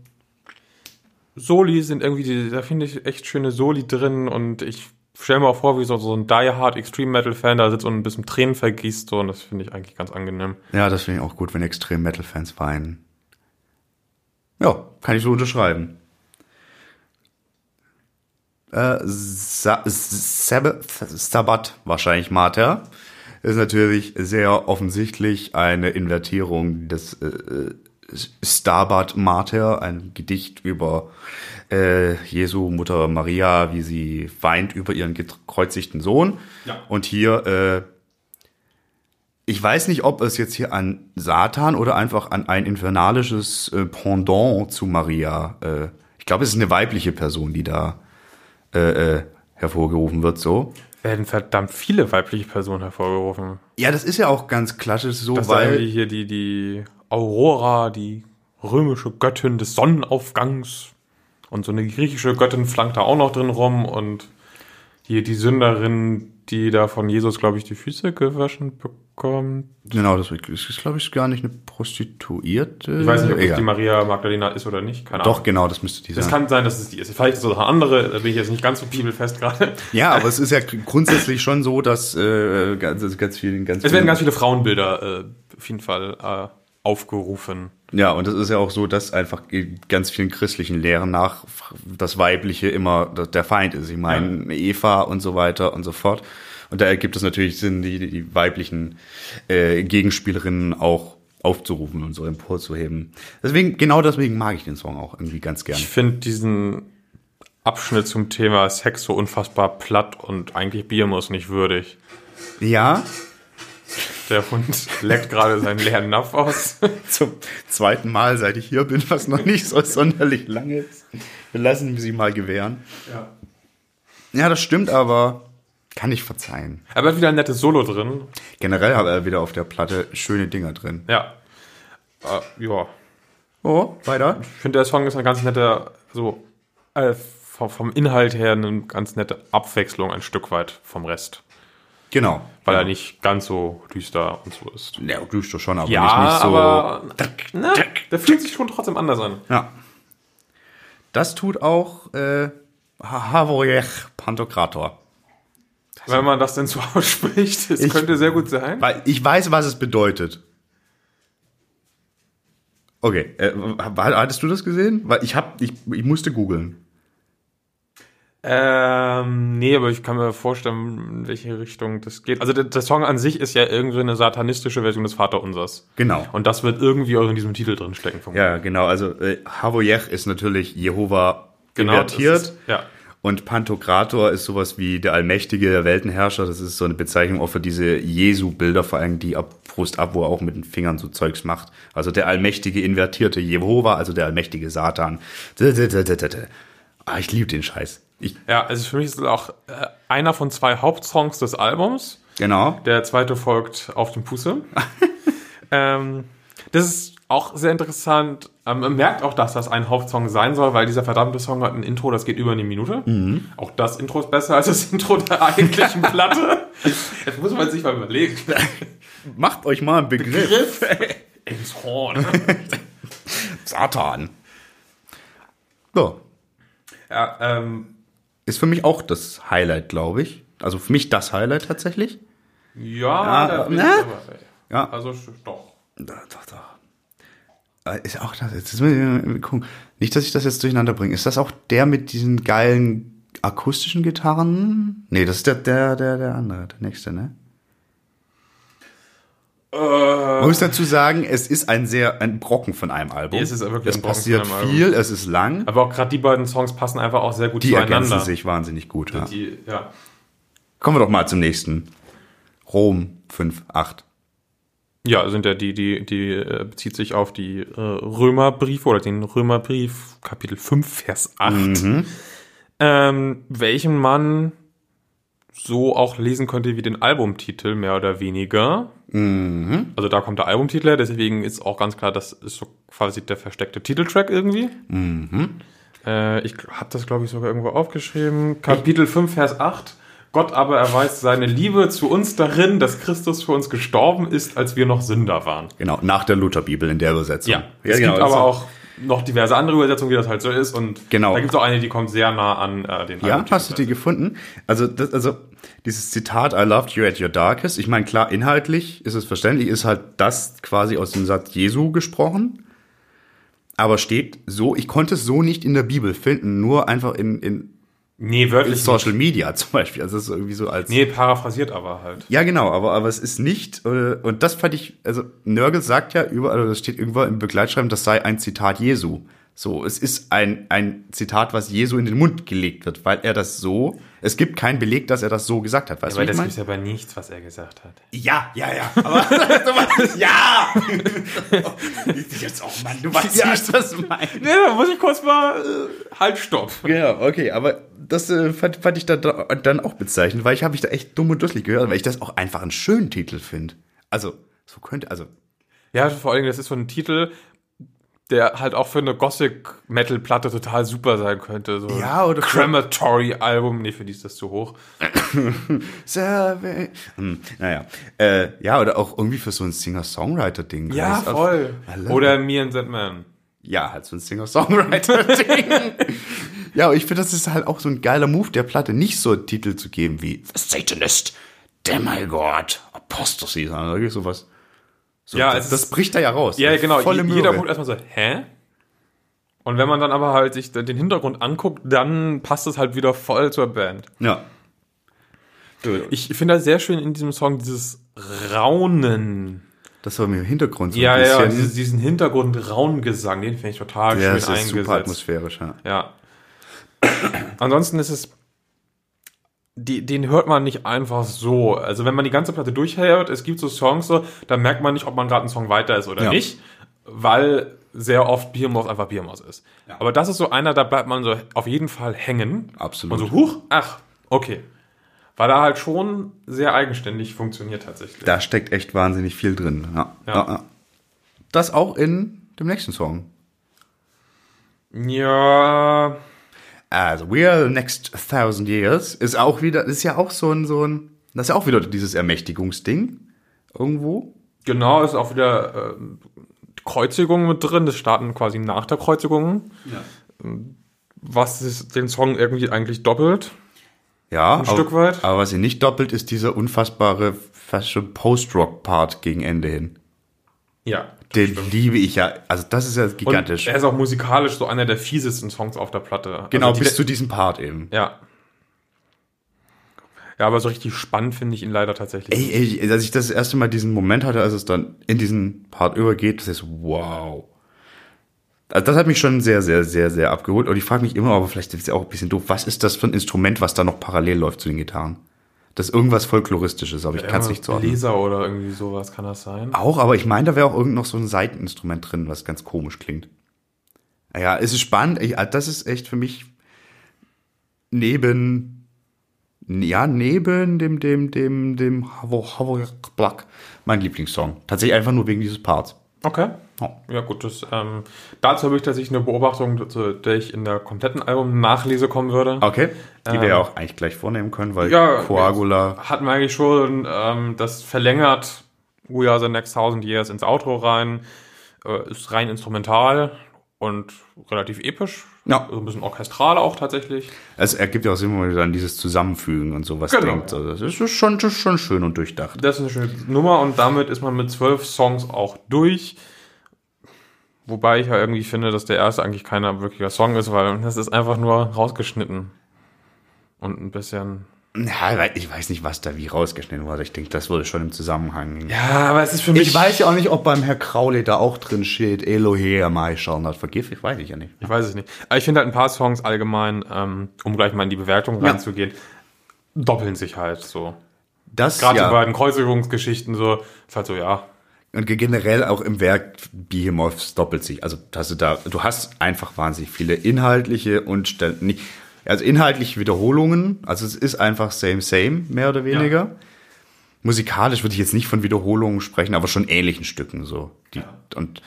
Soli sind irgendwie, da finde ich echt schöne Soli drin und ich stelle mir auch vor, wie so, so ein Die Hard Extreme Metal Fan da sitzt und ein bisschen Tränen vergießt so, und das finde ich eigentlich ganz angenehm. ja, das finde ich auch gut, wenn extrem Metal-Fans weinen. Ja, kann ich so unterschreiben. Äh, Sa Sabbath, Sabbath, wahrscheinlich Mater, ist natürlich sehr offensichtlich eine Invertierung des äh, äh, Stabat Mater, ein Gedicht über äh, Jesu Mutter Maria, wie sie weint über ihren gekreuzigten Sohn. Ja. Und hier, äh, ich weiß nicht, ob es jetzt hier an Satan oder einfach an ein infernalisches äh, Pendant zu Maria. Äh, ich glaube, es ist eine weibliche Person, die da äh, äh, hervorgerufen wird, so. Werden verdammt viele weibliche Personen hervorgerufen. Ja, das ist ja auch ganz klassisch so, Das weil hier die, die Aurora, die römische Göttin des Sonnenaufgangs. Und so eine griechische Göttin flankt da auch noch drin rum. Und hier die Sünderin, die da von Jesus, glaube ich, die Füße gewaschen bekommt. genau, das ist, glaube ich, gar nicht eine Prostituierte. Ich weiß nicht, ob das Egal. die Maria Magdalena ist oder nicht. Keine Doch, Ahnung. genau, das müsste die Es sein. kann sein, dass es die ist. Vielleicht ist es auch eine andere, da bin ich jetzt nicht ganz so bibelfest gerade. Ja, aber es ist ja grundsätzlich schon so, dass äh, ganz, ganz viel, ganz Es werden ganz viele Frauenbilder äh, auf jeden Fall äh, aufgerufen. Ja, und es ist ja auch so, dass einfach in ganz vielen christlichen Lehren nach das Weibliche immer der Feind ist. Ich meine, Eva und so weiter und so fort. Und da ergibt es natürlich Sinn, die, die weiblichen äh, Gegenspielerinnen auch aufzurufen und so emporzuheben. Deswegen, genau deswegen mag ich den Song auch irgendwie ganz gern. Ich finde diesen Abschnitt zum Thema Sex so unfassbar platt und eigentlich Biermus nicht würdig. Ja, Der Hund leckt gerade seinen leeren Napf aus. zum zweiten Mal, seit ich hier bin, was noch nicht so sonderlich lange ist. Wir lassen sie mal gewähren. Ja. Ja, das stimmt, aber kann ich verzeihen. Aber er hat wieder ein nettes Solo drin. Generell hat er wieder auf der Platte schöne Dinger drin. Ja. Äh, ja. Oh, weiter. Ich finde, der Song ist eine ganz nette, so äh, vom Inhalt her eine ganz nette Abwechslung ein Stück weit vom Rest. Genau. Weil er nicht ganz so düster und so ist. Ja, doch schon, aber Ja, nicht, nicht so. aber na, der fühlt sich schon trotzdem anders an. Ja. Das tut auch äh, Havoriech Pantokrator. Wenn man das denn so ausspricht, es könnte sehr gut sein. Weil ich weiß, was es bedeutet. Okay, äh, hattest du das gesehen? Weil ich hab, ich, ich musste googeln. Ähm, nee, aber ich kann mir vorstellen, in welche Richtung das geht. Also der, der Song an sich ist ja irgendwie eine satanistische Version des Vaterunsers. Genau. Und das wird irgendwie auch in diesem Titel drin stecken. Ja, genau. Also äh, Havoriech ist natürlich Jehova Genau, invertiert. ist- ja. Und Pantokrator ist sowas wie der Allmächtige, der Weltenherrscher. Das ist so eine Bezeichnung auch für diese Jesu-Bilder, vor allem die ab Brust ab, wo er auch mit den Fingern so Zeugs macht. Also der allmächtige invertierte Jehova, also der allmächtige Satan. Ah, ich liebe den Scheiß. Ich, Ja, also für mich ist es auch äh, einer von zwei Hauptsongs des Albums. genau. Der zweite folgt auf dem Pusse. ähm, das ist Auch sehr interessant. Ähm, man merkt auch, dass das ein Hauptsong sein soll, weil dieser verdammte Song hat ein Intro, das geht über eine Minute. Auch das Intro ist besser als das Intro der eigentlichen Platte. Jetzt muss man sich mal überlegen. Macht euch mal einen Begriff. Ins Horn. Satan. So. Ja, ähm, Ist für mich auch das Highlight, glaube ich. Also für mich das Highlight tatsächlich. ja, Ja, da bin ne? ich dabei. Ja. Also doch. Da, doch, doch. Äh, Ist auch das. Jetzt müssen wir gucken. Nicht, dass ich das jetzt durcheinander bringe. Ist das auch der mit diesen geilen akustischen Gitarren? Nee, das ist der, der, der, der andere, der nächste, ne? Man muss dazu sagen, es ist ein sehr, ein Brocken von einem Album. Es ist wirklich es ein Brocken passiert von einem viel, es ist lang. Aber auch gerade die beiden Songs passen einfach auch sehr gut Die zueinander. ergänzen sich wahnsinnig gut. Ja. Die, ja. Kommen wir doch mal zum nächsten. Rom 5, 8. Ja, sind ja die, die, die äh, bezieht sich auf die äh, Römerbriefe oder den Römerbrief, Kapitel 5, Vers 8. Ähm, welchen man so auch lesen könnte wie den Albumtitel, mehr oder weniger. Also da kommt der Albumtitel her, deswegen ist auch ganz klar, das ist so quasi der versteckte Titeltrack irgendwie. Äh, ich habe das, glaube ich, sogar irgendwo aufgeschrieben. Kapitel 5, Vers 8. Gott aber erweist seine Liebe zu uns darin, dass Christus für uns gestorben ist, als wir noch Sünder waren. Genau, nach der Lutherbibel in der Übersetzung. Ja, es genau, gibt aber auch noch diverse andere Übersetzungen, wie das halt so ist. Und Genau. da gibt es auch eine, die kommt sehr nah an äh, den Ja, hast du die gefunden? Also, das, also dieses Zitat I loved you at your darkest, ich meine, klar, inhaltlich ist es verständlich, ist halt das quasi aus dem Satz Jesu gesprochen. Aber steht so, ich konnte es so nicht in der Bibel finden, nur einfach in, in, Nee, wörtlich Social nicht. Media zum Beispiel. Also es ist irgendwie so als. Nee, paraphrasiert aber halt. Ja, genau, aber, aber es ist nicht, äh, und das fand ich, also Nörgel sagt ja überall, oder das steht irgendwo im Begleitschreiben, das sei ein Zitat Jesu. So, es ist ein, ein Zitat, was Jesu in den Mund gelegt wird, weil er das so, es gibt keinen Beleg, dass er das so gesagt hat. Weißt Aber du, das was gibt ich ja bei nichts, was er gesagt hat. Ja, ja, ja, aber, ja! Jetzt, oh Mann, du weißt ja, nicht, was ich meine. Ja, da muss ich kurz mal äh, halt stopp. Ja, okay, aber das äh, fand, fand ich da, da, dann auch bezeichnend, weil ich habe mich da echt dumm und dusselig gehört, weil ich das auch einfach einen schönen Titel finde. Also, so könnte, also, Ja, vor allem, das ist so ein Titel, der halt auch für eine Gothic-Metal-Platte total super sein könnte. So Ja, oder Crematory-Album. Nee, für die ist das zu hoch. Hm, naja. Äh, ja, oder auch irgendwie für so ein Singer-Songwriter-Ding. Ja, auf- voll. Love Oder Me and That Man. Ja, halt so ein Singer-Songwriter-Ding. ja, ich finde, das ist halt auch so ein geiler Move der Platte, nicht so einen Titel zu geben wie The Satanist, Demigod, Apostasy, sondern wirklich sowas. So, Ja, das, das bricht da ja raus. Ja, genau. Volle Je- Jeder Möhre. guckt erstmal so, hä? Und wenn man dann aber halt sich den Hintergrund anguckt, dann passt es halt wieder voll zur Band. Ja. Ich finde das sehr schön in diesem Song dieses Raunen. das war mir im Hintergrund so Ja, ein ja, bisschen. dieses, diesen Hintergrund Raungesang, den finde ich total ja, schön es ist eingesetzt. super atmosphärisch, ja. Ja. Ansonsten ist es. Die, den hört man nicht einfach so. Also wenn man die ganze Platte durchhört, es gibt so Songs so, da merkt man nicht, ob man gerade einen Song weiter ist oder Ja. nicht, weil sehr oft Biermaus einfach Biermaus ist. Aber das ist so einer, da bleibt man so auf jeden Fall hängen. Absolut. Und so, huch, ach, okay. Weil er halt schon sehr eigenständig funktioniert tatsächlich. Da steckt echt wahnsinnig viel drin. Ja. Ja. Ja. ja. Das auch in dem nächsten Song. Ja, Also, We Are the Next Thousand Years ist auch wieder, ist ja auch so ein, so ein, das ist ja auch wieder dieses Ermächtigungsding. Irgendwo. Genau, ist auch wieder äh, Kreuzigung mit drin. Das starten quasi nach der Kreuzigung. Was ist den Song irgendwie eigentlich doppelt. Ja. Ein Stück weit. Aber was sie nicht doppelt, ist dieser unfassbare, fast schon Post-Rock-Part gegen Ende hin. Ja. Den liebe ich ja. Also, das ist ja Und gigantisch. er ist auch musikalisch so einer der fiesesten Songs auf der Platte. genau, Also die- bis zu diesem Part eben. Ja. Ja, aber so richtig spannend finde ich ihn leider tatsächlich. Ey, ey, als ich das erste Mal diesen Moment hatte, als es dann in diesen Part übergeht, das ist wow. Also das hat mich schon sehr, sehr, sehr, sehr abgeholt. Und ich frage mich immer, aber vielleicht ist es ja auch ein bisschen doof, was ist das für ein Instrument, was da noch parallel läuft zu den Gitarren? Das ist irgendwas Folkloristisches, aber ich kann es nicht zuordnen. Leser oder irgendwie sowas kann das sein. Auch, aber ich meine, da wäre auch irgend noch so ein Seiteninstrument drin, was ganz komisch klingt. Ja, es ist spannend. Ich, das ist echt für mich neben, ja, neben dem, dem, dem, dem Havo, Havo Black mein Lieblingssong. Tatsächlich einfach nur wegen dieses Parts. Okay. Ja, gut, das, ähm, dazu habe ich tatsächlich eine Beobachtung, zu der ich in der kompletten Album-Nachlese kommen würde. Okay. Die wir Ähm, ja auch eigentlich gleich vornehmen können, weil Ja, Coagula. Hatten wir eigentlich schon, ähm, das verlängert We Are the Next Thousand Years ins Outro rein, äh, ist rein instrumental und relativ episch. Ja. So ein bisschen orchestral auch tatsächlich. Es ergibt ja auch Sinn, wenn man dann dieses Zusammenfügen und sowas Genau, denkt. Also das ist schon, das ist schon schön und durchdacht. Das ist eine schöne Nummer und damit ist man mit zwölf Songs auch durch. Wobei ich ja irgendwie finde, dass der erste eigentlich keiner wirklicher Song ist, weil das ist einfach nur rausgeschnitten. Und ein bisschen. Ja, ich weiß nicht, was da wie rausgeschnitten wurde. Ich denke, das wurde schon im Zusammenhang. Ja, aber es ist für Ich weiß ja auch nicht, ob beim Herr Crowley da auch drin steht, Elohe, Mai not forgive. Ich weiß ich ja nicht. Ich weiß es nicht. Aber ich finde halt ein paar Songs allgemein, ähm, um gleich mal in die Bewertung Ja. reinzugehen, doppeln sich halt so. Das Gerade ja. die beiden Kreuzigungsgeschichten so, ist halt so, ja. Und generell auch im Werk Behemoths doppelt sich. Also hast du da, du hast einfach wahnsinnig viele inhaltliche und nicht, also inhaltliche Wiederholungen. Also es ist einfach same, same, mehr oder weniger. Musikalisch würde ich jetzt nicht von Wiederholungen sprechen, aber schon ähnlichen Stücken so. Die, Und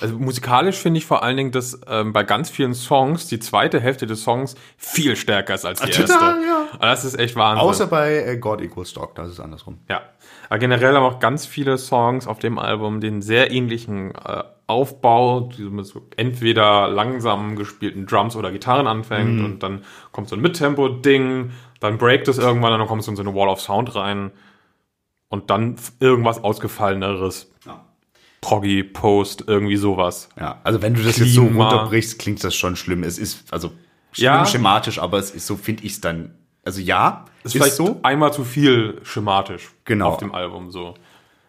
Also musikalisch finde ich vor allen Dingen, dass ähm, bei ganz vielen Songs die zweite Hälfte des Songs viel stärker ist als die Total, erste. ja. Und das ist echt Wahnsinn. außer bei äh, God Equals Dog, das ist andersrum. ja. Aber generell haben auch ganz viele Songs auf dem Album den sehr ähnlichen äh, Aufbau, mit so entweder langsam gespielten Drums oder Gitarren anfängt und dann kommt so ein Mittempo-Ding, dann breakt es irgendwann und dann kommt so in so eine Wall of Sound rein und dann irgendwas ausgefalleneres. Ja. Proggy, Post, irgendwie sowas. Ja, also wenn du das jetzt so Klima. runterbrichst, klingt das schon schlimm. Es ist, also schlimm Ja. schematisch, aber es ist so, finde ich es dann. Also ja, ist, vielleicht so einmal zu viel schematisch Genau. auf dem Album so.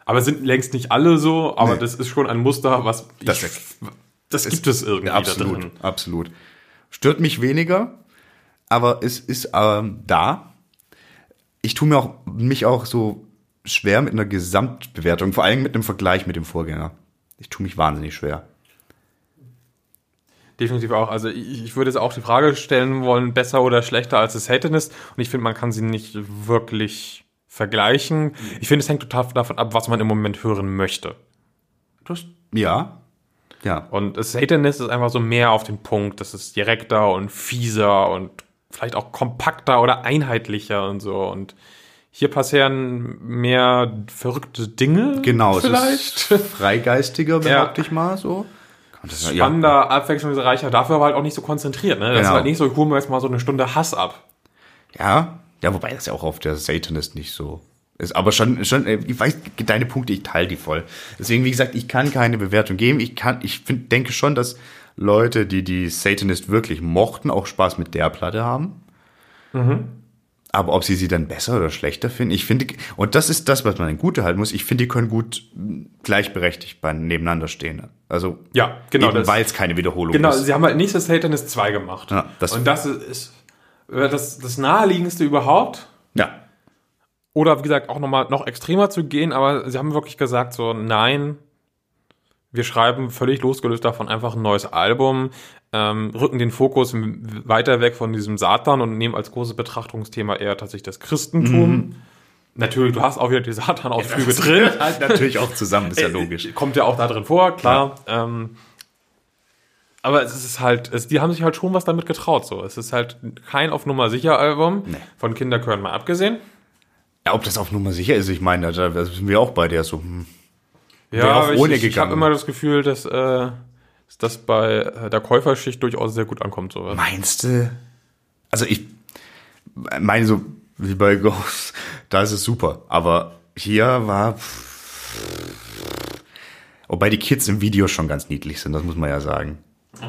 Aber es sind längst nicht alle so, aber Nee. das ist schon ein Muster, was Das- ich, das gibt es irgendwie da absolut, drin. absolut. Stört mich weniger, aber es ist ähm, da. Ich tue mir auch, mich auch so schwer mit einer Gesamtbewertung, vor allem mit einem Vergleich mit dem Vorgänger. Ich tue mich wahnsinnig schwer. Definitiv auch. Also ich, ich würde jetzt auch die Frage stellen wollen, besser oder schlechter als The Satanist. Und ich finde, man kann sie nicht wirklich vergleichen. Ich finde, es hängt total davon ab, was man im Moment hören möchte. Das, ja. Ja. Und Satanist ist einfach so mehr auf den Punkt. Das ist direkter und fieser und vielleicht auch kompakter oder einheitlicher und so. Und hier passieren mehr verrückte Dinge. Genau, Vielleicht. es ist freigeistiger, behaupte Ja. ich mal so. Das- ja. Spannender, abwechslungsreicher, dafür aber halt auch nicht so konzentriert. Ne? Das Genau. ist halt nicht so, ich hole mir jetzt mal so eine Stunde Hass ab. Ja, ja, wobei das ja auch auf der Satanist nicht so ist. Aber schon, schon, äh, ich weiß, deine Punkte, ich teile die voll. Deswegen, wie gesagt, ich kann keine Bewertung geben. Ich kann, ich find, denke schon, dass Leute, die die Satanist wirklich mochten, auch Spaß mit der Platte haben. Aber ob sie sie dann besser oder schlechter finden, ich finde, und das ist das, was man in Gute halten muss, ich finde, die können gut mh, gleichberechtigt bei, nebeneinander stehen. Also, Ja, genau, weil es keine Wiederholung Genau, ist. sie haben halt nicht das Satanist 2 gemacht. Ja, das- und das ist äh, das, das naheliegendste überhaupt. Ja, Oder wie gesagt, auch nochmal noch extremer zu gehen, aber sie haben wirklich gesagt, so, nein, wir schreiben völlig losgelöst davon einfach ein neues Album, ähm, rücken den Fokus weiter weg von diesem Satan und nehmen als großes Betrachtungsthema eher tatsächlich das Christentum. Natürlich, du hast auch wieder die Satan-Ausflüge drin. halt natürlich auch zusammen, ist ja logisch. Kommt ja auch da drin vor, klar. Ähm, aber es ist halt, es, die haben sich halt schon was damit getraut. So, es ist halt kein auf Nummer sicher Album Nee. von Kinderchören mal abgesehen. Ja, ob das auf Nummer sicher ist, ich meine, da da sind wir auch bei der so. Hm. Ja, aber ohne ich, ich habe immer das Gefühl, dass, äh, dass das bei äh, der Käuferschicht durchaus sehr gut ankommt. So. Meinst du? Also ich meine so wie bei Ghost, da ist es super. Aber hier war. Wobei die Kids im Video schon ganz niedlich sind, das muss man ja sagen.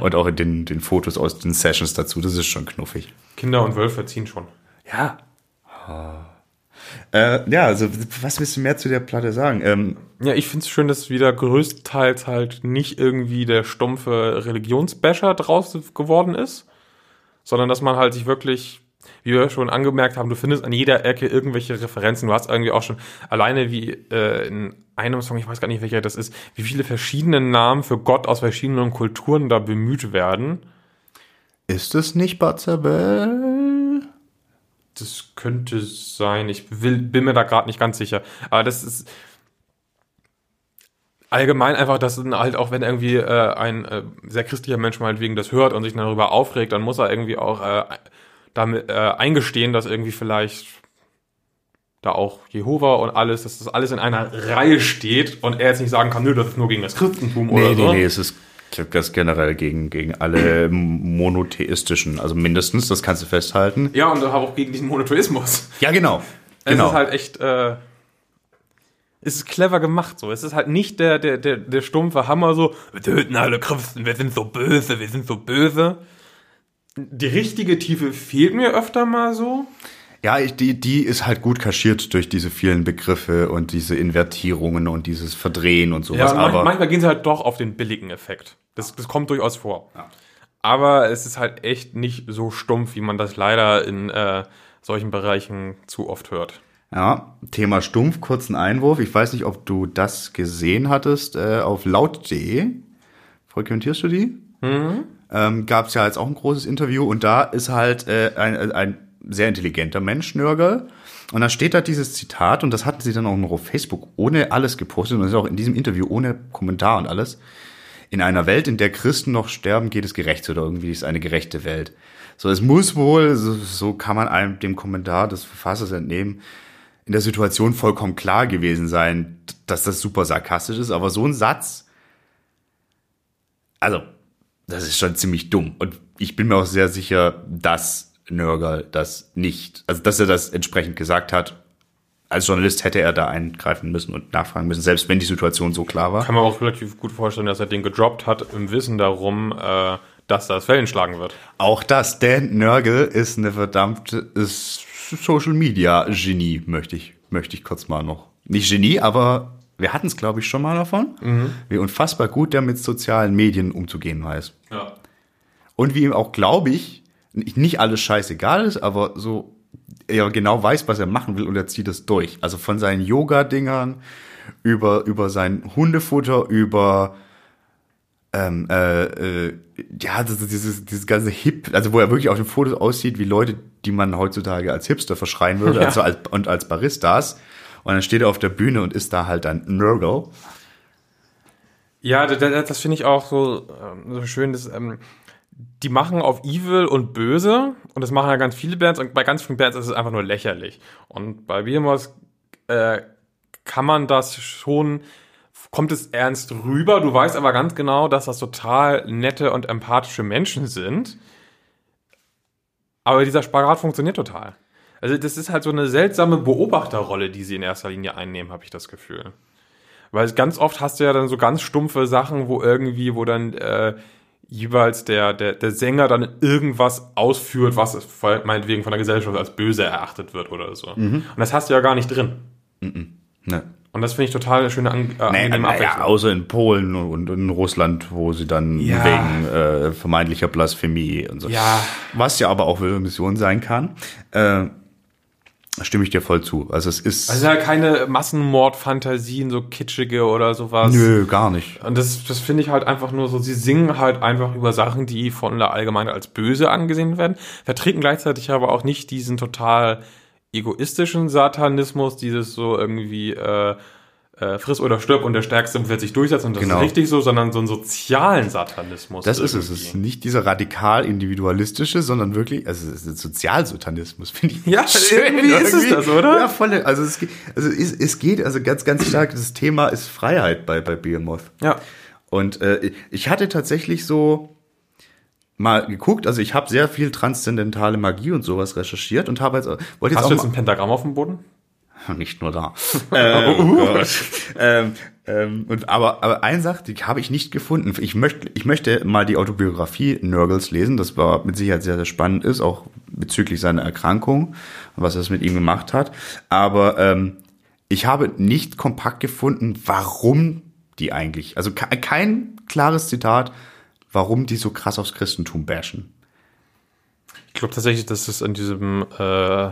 Und auch in den, den Fotos aus den Sessions dazu, das ist schon knuffig. Kinder und Wölfe ziehen schon. Ja. Äh, ja, also was willst du mehr zu der Platte sagen? Ähm, Ja, ich finde es schön, dass wieder größtenteils halt nicht irgendwie der stumpfe Religionsbasher draus geworden ist, sondern dass man halt sich wirklich, wie wir schon angemerkt haben, du findest an jeder Ecke irgendwelche Referenzen. Du hast irgendwie auch schon alleine wie äh, in einem Song, ich weiß gar nicht welcher das ist, wie viele verschiedene Namen für Gott aus verschiedenen Kulturen da bemüht werden. ist es nicht Bazabel? Das könnte sein. Ich will, bin mir da gerade nicht ganz sicher. Aber das ist. allgemein einfach, dass halt auch, wenn irgendwie äh, ein äh, sehr christlicher Mensch meinetwegen das hört und sich darüber aufregt, dann muss er irgendwie auch äh, damit äh, eingestehen, dass irgendwie vielleicht da auch Jehova und alles, dass das alles in einer Reihe steht und er jetzt nicht sagen kann, nö, das ist nur gegen das Christentum oder Nee, so. nee, nee, es ist das generell gegen, gegen alle monotheistischen, also mindestens, das kannst du festhalten. Ja, und auch gegen diesen Monotheismus. Ja, genau. Es genau. ist halt echt, äh, es ist clever gemacht so. Es ist halt nicht der, der, der, der stumpfe Hammer so, wir töten alle Christen, wir sind so böse, wir sind so böse. Die richtige Tiefe fehlt mir öfter mal so. Ja, ich, die, die ist halt gut kaschiert durch diese vielen Begriffe und diese Invertierungen und dieses Verdrehen und sowas. Ja, und manch- aber manchmal gehen sie halt doch auf den billigen Effekt. Das, das kommt durchaus vor. Aber es ist halt echt nicht so stumpf, wie man das leider in äh, solchen Bereichen zu oft hört. ja, Thema Stumpf, kurzen Einwurf. Ich weiß nicht, ob du das gesehen hattest äh, auf laut.de. Frequentierst du die? Ähm, Gab es ja jetzt auch ein großes Interview und da ist halt äh, ein, ein sehr intelligenter Mensch, Nörgel. Und da steht da dieses Zitat und das hatten sie dann auch noch auf Facebook ohne alles gepostet und das ist auch in diesem Interview ohne Kommentar und alles. In einer Welt, in der Christen noch sterben, geht es gerecht oder irgendwie ist eine gerechte Welt. So, es muss wohl, so, so kann man einem dem Kommentar des Verfassers entnehmen, in der Situation vollkommen klar gewesen sein, dass das super sarkastisch ist, aber so ein Satz, also, das ist schon ziemlich dumm. Und ich bin mir auch sehr sicher, dass Nörgel das nicht, also dass er das entsprechend gesagt hat. Als Journalist hätte er da eingreifen müssen und nachfragen müssen, selbst wenn die Situation so klar war. Kann man auch relativ gut vorstellen, dass er den gedroppt hat, im Wissen darum, äh, dass das Wellen schlagen wird. Auch das, Dan Nörgel ist eine verdammte ist Social Media Genie, möchte ich, möchte ich kurz mal noch. Nicht Genie, aber wir hatten es, glaube ich, schon mal davon, wie unfassbar gut der mit sozialen Medien umzugehen weiß. Ja. Und wie ihm auch, glaube ich, nicht alles scheißegal ist, aber so er genau weiß, was er machen will und er zieht es durch. Also von seinen Yoga-Dingern über, über sein Hundefutter, über ähm, äh, äh, ja, das, dieses, dieses ganze Hip, also wo er wirklich auf den Fotos aussieht, wie Leute, die man heutzutage als Hipster verschreien würde, Ja. also als, und als Baristas. Und dann steht er auf der Bühne und ist da halt ein Nörgel. Ja, da- da- das finde ich auch so, ähm, so schön. Das, ähm, die machen auf Evil und Böse und das machen ja ganz viele Bands und bei ganz vielen Bands ist es einfach nur lächerlich. Und bei Behemoth äh, kann man das schon, kommt es ernst rüber. Du weißt aber ganz genau, dass das total nette und empathische Menschen sind. Aber dieser Spagat funktioniert total. Also das ist halt so eine seltsame Beobachterrolle, die sie in erster Linie einnehmen, habe ich das Gefühl. Weil ganz oft hast du ja dann so ganz stumpfe Sachen, wo irgendwie, wo dann äh, jeweils der, der, der Sänger dann irgendwas ausführt, was meinetwegen von der Gesellschaft als böse erachtet wird oder so. Und das hast du ja gar nicht drin. Ne. Und das finde ich total eine schöne An äh, Nee, naja, außer in Polen und in Russland, wo sie dann Ja. wegen äh, vermeintlicher Blasphemie und so. Ja. Was ja aber auch eine Mission sein kann. Äh, stimme ich dir voll zu. Also es ist. Also ja keine Massenmordfantasien, so kitschige oder sowas. nö, gar nicht. Und das, das finde ich halt einfach nur so, sie singen halt einfach über Sachen, die von der Allgemeinheit als böse angesehen werden, vertreten gleichzeitig aber auch nicht diesen total egoistischen Satanismus, dieses so irgendwie äh, äh, friss oder stirb und der Stärkste wird sich durchsetzen und das Genau. ist richtig so, sondern so einen sozialen Satanismus. Das ist es. Es irgendwie. ist nicht dieser radikal individualistische, sondern wirklich, also es ist Sozialsatanismus, finde ich. Ja, irgendwie ist es das, oder? Ja, voll. Also es geht, also es, es geht, also ganz, ganz stark, das Thema ist Freiheit bei, bei Behemoth. Ja. Und äh, ich hatte tatsächlich so mal geguckt, also ich habe sehr viel transzendentale Magie und sowas recherchiert und habe jetzt wollte jetzt Hast auch du jetzt ein Pentagramm auf dem Boden? Nicht nur da. ähm, oh ähm, ähm, und aber aber eine Sache, die habe ich nicht gefunden. Ich möchte ich möchte mal die Autobiografie Nörgels lesen, das war mit Sicherheit sehr sehr spannend ist, auch bezüglich seiner Erkrankung und was es mit ihm gemacht hat. Aber ähm, ich habe nicht kompakt gefunden, warum die eigentlich, also ke- kein klares Zitat, warum die so krass aufs Christentum bashen. Ich glaube tatsächlich, dass es in diesem äh,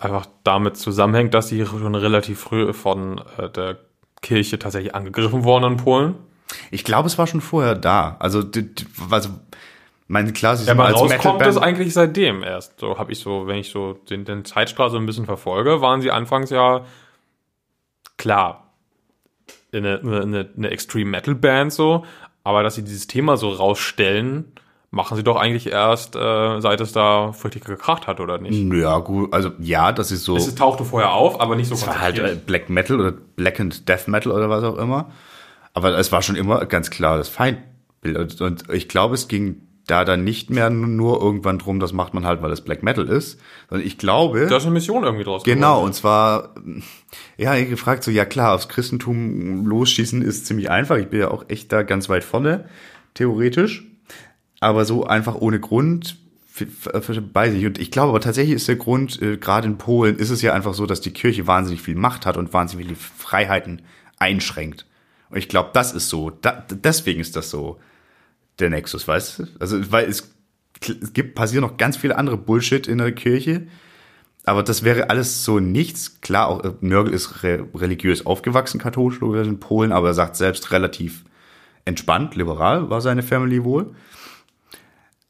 einfach damit zusammenhängt, dass sie schon relativ früh von äh, der Kirche tatsächlich angegriffen wurden in Polen. Ich glaube, es war schon vorher da. Also, also meine klar, sie Ja, sind aber als rauskommt das Metalband- eigentlich seitdem erst. So habe ich so, wenn ich so den, den Zeitstrahl so ein bisschen verfolge, waren sie anfangs ja klar eine, eine, eine Extreme Metal Band so, aber dass sie dieses Thema so rausstellen, machen sie doch eigentlich erst, äh, seit es da richtig gekracht hat, oder nicht? Ja, gut, also ja, das ist so. Es tauchte vorher auf, aber nicht so Es war halt äh, Black Metal oder Black and Death Metal oder was auch immer. Aber es war schon immer ganz klar das Feindbild. Und- Und ich glaube, es ging da dann nicht mehr nur irgendwann drum, das macht man halt, weil es Black Metal ist. Sondern ich glaube. Da ist eine Mission irgendwie draus Genau, geworden. und zwar, ja, ich gefragt so, ja klar, aufs Christentum losschießen ist ziemlich einfach. Ich bin ja auch echt da ganz weit vorne, theoretisch. Aber so einfach ohne Grund, f- weiß ich. Und ich glaube aber tatsächlich ist der Grund, äh, gerade in Polen ist es ja einfach so, dass die Kirche wahnsinnig viel Macht hat und wahnsinnig viele Freiheiten einschränkt. Und ich glaube, das ist so, da, deswegen ist das so der Nexus, weißt du? Also, weil es, es gibt, passieren noch ganz viele andere Bullshit in der Kirche. Aber das wäre alles so nichts. Klar, auch äh, Nörgel ist re religiös aufgewachsen, katholisch in Polen, aber er sagt selbst relativ entspannt, liberal war seine Family wohl.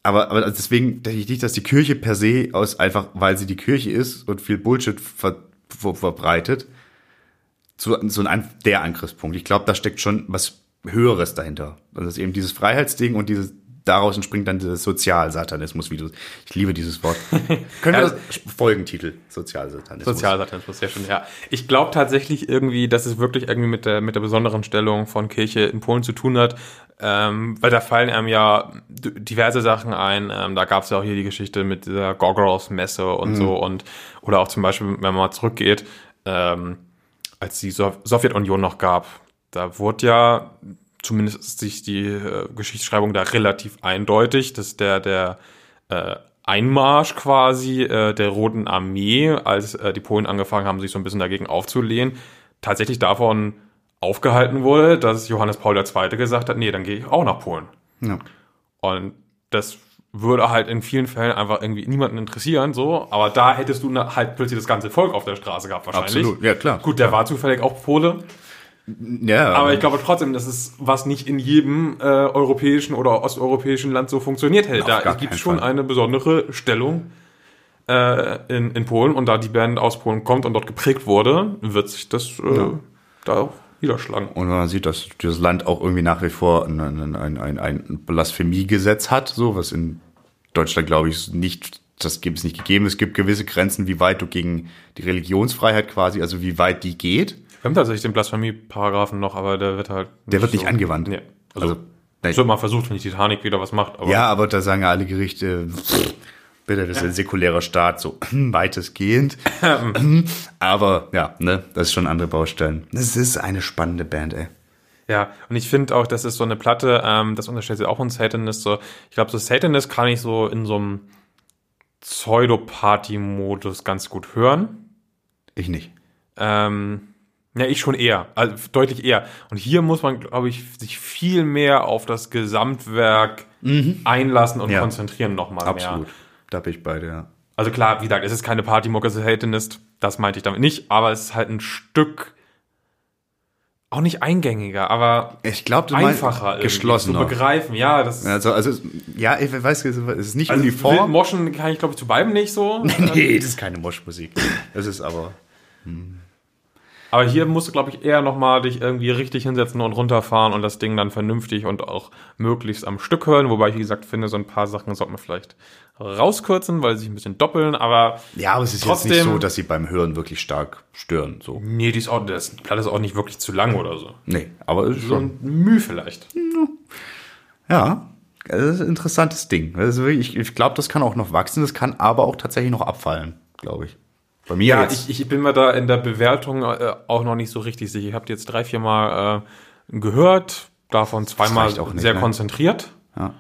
Aber, aber deswegen denke ich nicht, dass die Kirche per se aus einfach, weil sie die Kirche ist und viel Bullshit ver ver verbreitet, so, so ein der Angriffspunkt. Ich glaube, da steckt schon was Höheres dahinter. Also das ist eben dieses Freiheitsding und dieses daraus entspringt dann dieser Sozialsatanismus, wie du. Ich liebe dieses Wort. Können wir Ja. das Folgentitel Sozialsatanismus? Sozialsatanismus, sehr schön, ja. Ich glaube tatsächlich irgendwie, dass es wirklich irgendwie mit der, mit der besonderen Stellung von Kirche in Polen zu tun hat, ähm, weil da fallen einem ja diverse Sachen ein. Ähm, da gab es ja auch hier die Geschichte mit dieser Gorgoroth-Messe und so und oder auch zum Beispiel, wenn man mal zurückgeht, ähm, als die Sow- Sowjetunion noch gab, da wurde ja zumindest ist sich die äh, Geschichtsschreibung da relativ eindeutig, dass der der äh, Einmarsch quasi äh, der Roten Armee, als äh, die Polen angefangen haben, sich so ein bisschen dagegen aufzulehnen, tatsächlich davon aufgehalten wurde, dass Johannes Paul II. gesagt hat, nee, dann gehe ich auch nach Polen. Ja. Und das würde halt in vielen Fällen einfach irgendwie niemanden interessieren, so. Aber da hättest du na- halt plötzlich das ganze Volk auf der Straße gehabt, wahrscheinlich. Absolut, ja, klar. Gut, der war zufällig auch Pole. Ja, Aber ich glaube trotzdem, das ist, was nicht in jedem äh, europäischen oder osteuropäischen Land so funktioniert hätte. Auf Da gibt es schon Fall. eine besondere Stellung äh, in, in Polen. Und da die Band aus Polen kommt und dort geprägt wurde, wird sich das äh, da auch niederschlagen. Und man sieht, dass dieses Land auch irgendwie nach wie vor ein, ein, ein, ein, ein Blasphemiegesetz hat, so was in Deutschland, glaube ich, nicht, das gibt es nicht gegeben. Es gibt gewisse Grenzen, wie weit du gegen die Religionsfreiheit quasi, also wie weit die geht. Wir haben tatsächlich den Blasphemie-Paragraphen noch, aber der wird halt. Der wird nicht angewandt. Nee. Also, Also, es wird mal versucht, wenn die Titanic wieder was macht. Aber ja, aber da sagen ja alle Gerichte, pff, bitte, das ist ein säkulärer Staat, so weitestgehend. aber ja, ne, das ist schon andere Baustellen. Das ist eine spannende Band, ey. Ja, und ich finde auch, das ist so eine Platte, ähm, das unterstellt sich auch uns Satanist so. Ich glaube, so Satanist kann ich so in so einem Pseudo-Party-Modus ganz gut hören. Ich nicht. Ähm, ja, ich schon eher, also deutlich eher. Und hier muss man, glaube ich, sich viel mehr auf das Gesamtwerk einlassen und Ja. konzentrieren nochmal mehr. Absolut. Da bin ich bei dir, ja. Also klar, wie gesagt, es ist keine Partymucke, es ist Satanist, das meinte ich damit nicht, aber es ist halt ein Stück auch nicht eingängiger, aber Ich glaube, einfacher geschlossener. zu begreifen. Ja, das Also, also, es- ja, ich weiß, es ist nicht also uniform. Moschen kann ich glaube ich zu beidem nicht so. nee, das ist keine Moschmusik. Das ist aber. Aber hier musst du, glaube ich, eher nochmal dich irgendwie richtig hinsetzen und runterfahren und das Ding dann vernünftig und auch möglichst am Stück hören. Wobei ich, wie gesagt, finde, so ein paar Sachen sollte man vielleicht rauskürzen, weil sie sich ein bisschen doppeln. Aber Ja, aber es ist Trotzdem- jetzt nicht so, dass sie beim Hören wirklich stark stören. So. nee, die ist auch, das Platte ist auch nicht wirklich zu lang oder so. Nee, aber es ist So schon. ein Mühe vielleicht. Ja, das ist ein interessantes Ding. Wirklich, ich ich glaube, das kann auch noch wachsen, das kann aber auch tatsächlich noch abfallen, glaube ich. Bei mir Ja, jetzt. ich, ich bin mir da in der Bewertung äh, auch noch nicht so richtig sicher. Ich habe die jetzt drei, vier Mal äh, gehört, davon zweimal nicht, sehr ne? konzentriert. Ja.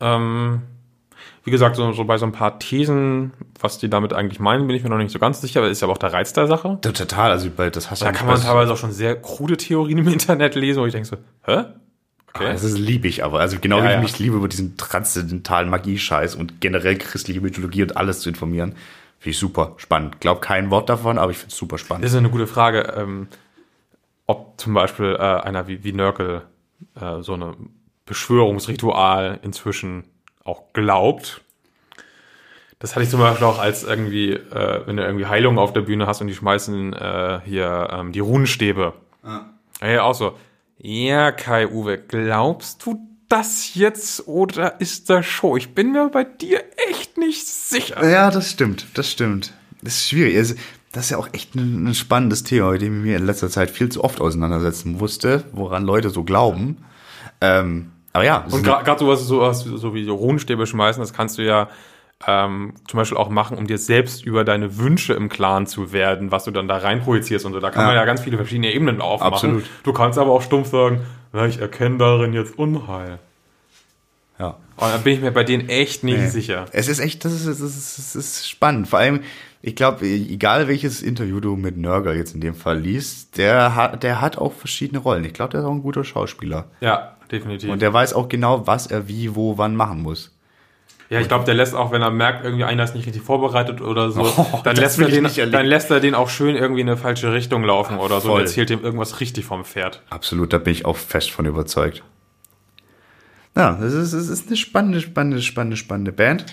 Ähm, wie gesagt, so, so bei so ein paar Thesen, was die damit eigentlich meinen, bin ich mir noch nicht so ganz sicher, aber ist ja auch der Reiz der Sache. Ja, Total, also bei, das hast du Da kann man teilweise auch schon sehr krude Theorien im Internet lesen, wo ich denke so, hä? Okay. Das ist lieb ich aber. Also genau Ja, wie ich ja. mich liebe, über diesen transzendentalen Magie-Scheiß und generell christliche Mythologie und alles zu informieren. Finde ich super spannend. Glaub kein Wort davon, aber ich finde es super spannend. Das ist eine gute Frage, ähm, ob zum Beispiel äh, einer wie, wie Nörkel äh, so eine Beschwörungsritual inzwischen auch glaubt. Das hatte ich zum Beispiel auch als irgendwie, äh, wenn du irgendwie Heilung auf der Bühne hast und die schmeißen äh, hier ähm, die Runenstäbe. Ey, auch so. Ja, Kai Uwe, glaubst du das jetzt oder ist das Show? Ich bin mir bei dir echt nicht sicher. Ja, das stimmt, das stimmt. Das ist schwierig. Also, Das ist ja auch echt ein, ein spannendes Thema, mit dem ich mir in letzter Zeit viel zu oft auseinandersetzen musste, woran Leute so glauben. Ähm, aber ja, Und gerade sowas, sowas so wie so Runenstäbe schmeißen, das kannst du ja ähm, zum Beispiel auch machen, um dir selbst über deine Wünsche im Klaren zu werden, was du dann da reinprojizierst und so. Da kann Ja. man ja ganz viele verschiedene Ebenen aufmachen. Absolut. Du kannst aber auch stumpf sagen, ja, ich erkenne darin jetzt Unheil. ja. Und dann bin ich mir bei denen echt nicht Nee. sicher. Es ist echt, das ist, das ist, das ist spannend. Vor allem, ich glaube, egal welches Interview du mit Nörgel jetzt in dem Fall liest, der hat, der hat auch verschiedene Rollen. Ich glaube, der ist auch ein guter Schauspieler. Ja, definitiv. Und der weiß auch genau, was er wie, wo, wann machen muss. Ja, ich glaube, der lässt auch, wenn er merkt, irgendwie einer ist nicht richtig vorbereitet oder so, Oh, dann, lässt er den, dann lässt er den auch schön irgendwie in eine falsche Richtung laufen oder so Voll. und erzählt ihm irgendwas richtig vom Pferd. Absolut, da bin ich auch fest von überzeugt. Ja, das ist, das ist eine spannende, spannende, spannende, spannende Band.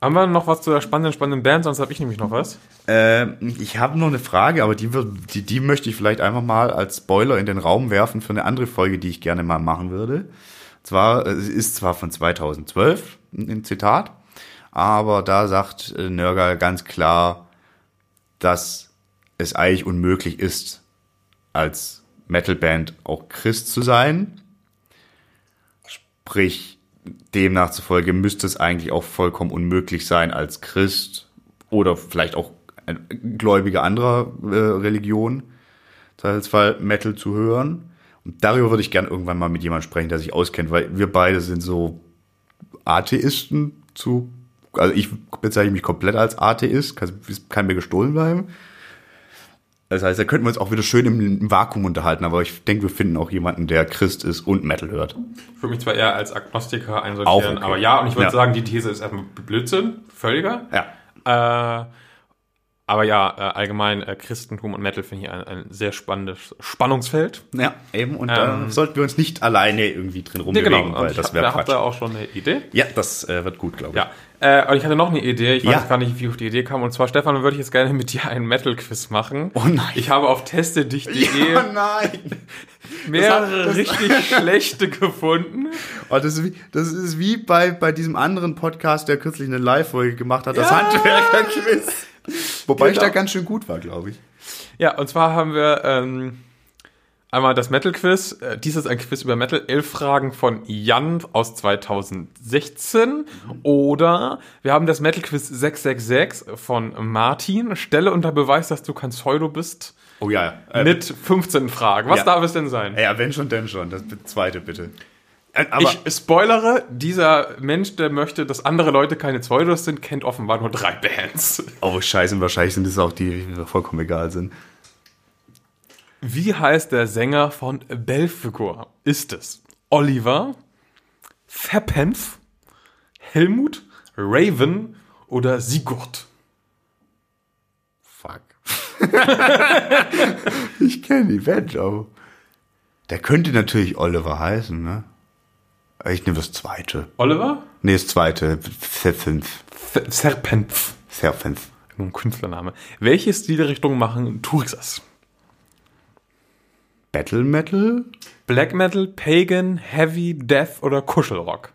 Haben wir noch was zu der spannenden, spannenden Band? Sonst habe ich nämlich noch was. Ähm, ich habe noch eine Frage, aber die, wird, die, die möchte ich vielleicht einfach mal als Spoiler in den Raum werfen für eine andere Folge, die ich gerne mal machen würde. Zwar, es ist zwar von 2012 ein Zitat, aber da sagt äh, Nörger ganz klar, dass es eigentlich unmöglich ist, als Metalband auch Christ zu sein. Sprich, demnach zufolge müsste es eigentlich auch vollkommen unmöglich sein, als Christ oder vielleicht auch ein Gläubiger anderer äh, Religion, Zweifelsfall Metal zu hören. Und darüber würde ich gern irgendwann mal mit jemandem sprechen, der sich auskennt, weil wir beide sind so Atheisten zu, also ich bezeichne mich komplett als Atheist, kann, kann mir gestohlen bleiben. Das heißt, da könnten wir uns auch wieder schön im, Vakuum unterhalten, aber ich denke, wir finden auch jemanden, der Christ ist und Metal hört. Ich würde mich zwar eher als Agnostiker einsortieren, okay. aber ja, und ich würde Ja. sagen, die These ist erstmal Blödsinn, völliger. Ja. Äh, aber ja, äh, allgemein äh, Christentum und Metal finde ich ein, ein sehr spannendes Spannungsfeld. Ja, eben. Und da sollten wir uns nicht alleine irgendwie drin Ähm. Nee, rumbewegen, genau. weil das ich wäre Quatsch. da auch schon eine Idee. Ja, das äh, wird gut, glaube ich. Ja. Äh, und ich hatte noch eine Idee, ich weiß Ja. gar nicht, wie ich auf die Idee kam. Und zwar, Stefan, würde ich jetzt gerne mit dir einen Metal-Quiz machen. Oh nein. Ich habe auf teste.dich.de Ja, nein. mehrere das- richtig schlechte gefunden. Oh, das, ist wie, das ist wie bei, bei diesem anderen Podcast, der kürzlich eine Live-Folge gemacht hat, das Ja. Handwerker-Quiz. Wobei ich Genau. da ganz schön gut war, glaube ich. Ja, und zwar haben wir ähm, einmal das Metal-Quiz. Äh, dies ist ein Quiz über Metal. Elf Fragen von Jan aus 2016. Oder wir haben das Metal-Quiz 666 von Martin. Stelle unter Beweis, dass du kein Pseudo bist. Oh ja. Äh, Mit 15 Fragen. Was ja. darf es denn sein? ja, wenn schon, denn schon. Das zweite bitte. Äh, Aber ich spoilere, dieser Mensch, der möchte, dass andere Leute keine Pseudos sind, kennt offenbar nur drei Bands. oh, scheiße, wahrscheinlich sind es auch die, die mir vollkommen egal sind. Wie heißt der Sänger von Belfigur? Ist es Oliver, Verpenf, Helmut, Raven oder Sigurd? Fuck. ich kenne die Band auch. Der könnte natürlich Oliver heißen, ne? Ich nehme das zweite. Oliver? Nee, das zweite. Serpenf. Sehr fünf. Nur ein Künstlername. Welche Stilrichtung machen Turisas? Battle Metal? Black Metal, Pagan, Heavy, Death oder Kuschelrock?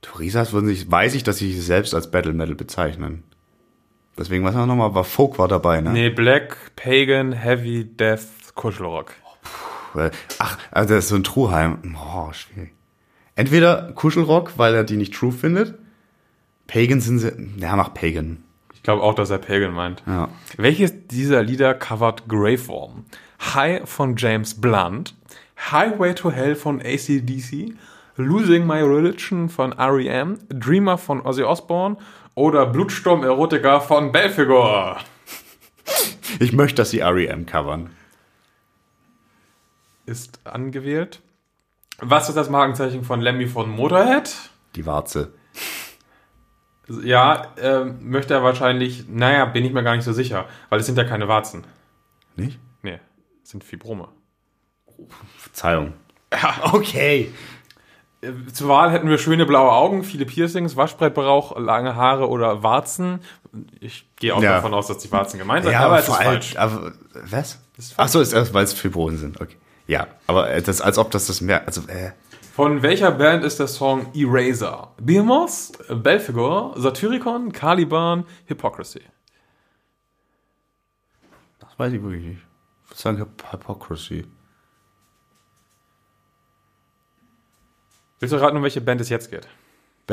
Turisas würden sich, weiß ich, dass sie sich selbst als Battle Metal bezeichnen. Deswegen, was war nochmal, war Folk war dabei, ne? Nee, Black, Pagan, Heavy, Death, Kuschelrock. Äh, Ach, also das ist so ein Truheim. Oh, schwierig. Entweder Kuschelrock, weil er die nicht true findet. Pagan sind sie, ja, mach Pagan. Ich glaube auch, dass er Pagan meint. Ja. Welches dieser Lieder covert Graveworm? High von James Blunt, Highway to Hell von ACDC, Losing My Religion von R.E.M., Dreamer von Ozzy Osbourne oder Blutsturm Erotica von Belfigur? Ich möchte, dass sie R.E.M. covern. Ist angewählt. Was ist das Markenzeichen von Lemmy von Motorhead? Die Warze. Ja, ähm, möchte er wahrscheinlich, naja, bin ich mir gar nicht so sicher, weil es sind ja keine Warzen. Nicht? Nee, es sind Fibrome. Verzeihung. Ja, okay. Zur Wahl hätten wir schöne blaue Augen, viele Piercings, Waschbrettbrauch, lange Haare oder Warzen. Ich gehe auch Ja. davon aus, dass die Warzen gemeint sind, Ja, aber aber es ist falsch. aber, was? Ach so, ist erst, weil es Fibrosen sind. Okay. Ja, aber äh, das, als ob das das mehr, also, äh, Von welcher Band ist der Song Eraser? Behemoth, Belphegor, Satyricon, Caliban, Hypocrisy. das weiß ich wirklich nicht. Ich würde sagen Hyp- Hypocrisy. Willst du raten, um welche Band es jetzt geht?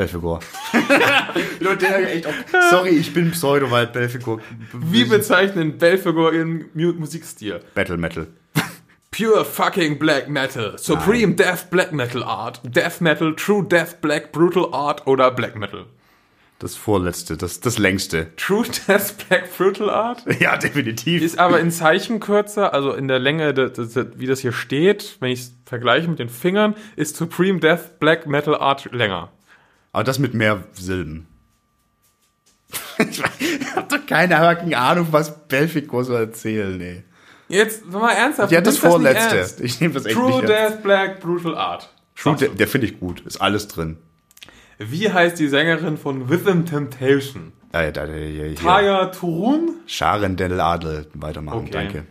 Auch, sorry, ich bin Pseudo, weil Belfegor. Wie bezeichnen Belphegor ihren Mu Musikstil? Battle Metal. Pure fucking Black Metal, Supreme Death Black Metal Art, Death Metal, True Death Black Brutal Art oder Black Metal? Das vorletzte, das, das längste. True Death Black Brutal Art Ja, definitiv. ist aber in Zeichen kürzer, also in der Länge, das, das, wie das hier steht, wenn ich es vergleiche mit den Fingern, ist Supreme Death Black Metal Art länger. Aber das mit mehr Silben. ich hab doch keine fucking Ahnung, was Belfegor so erzählen, ey. Jetzt, mal ernsthaft. Ja, das vorletzte. ernst. Ich nehme das echt True nicht ernst. Death Black Brutal Art. True, du. der, finde ich gut. Ist alles drin. Wie heißt die Sängerin von Rhythm Temptation? Ja, ja, ja. Taya Turun? Scharen del Adel. Weitermachen, Okay. danke.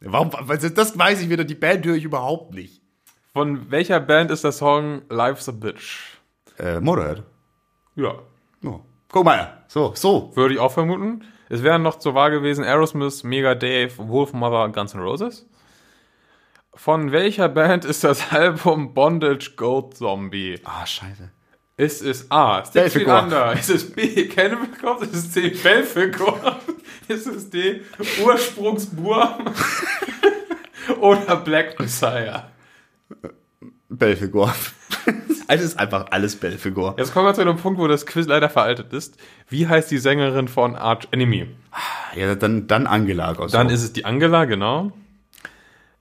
Warum, weil das- das weiß ich wieder, die Band höre ich überhaupt nicht. Von welcher Band ist der Song Life's a Bitch? Äh, Motorhead. Ja, Oh. Guck mal, so, so. würde ich auch vermuten. Es wären noch zur Wahl gewesen Aerosmith, Mega Dave, Wolfmother Guns N' Roses. Von welcher Band ist das Album Bondage Goat Zombie? Ah, scheiße. Ist es A. Six Feet. Under? Ist es B. Cannibal Corpse? Ist es C. Belphegor? Ist es D. Ursprungsburm? Oder Black Messiah? Belfegor. es ist einfach alles Belfegor. Jetzt kommen wir zu einem Punkt, wo das Quiz leider veraltet ist. Wie heißt die Sängerin von Arch Enemy? Ja, dann, dann Angela. Aus Dann ist es die Angela, genau.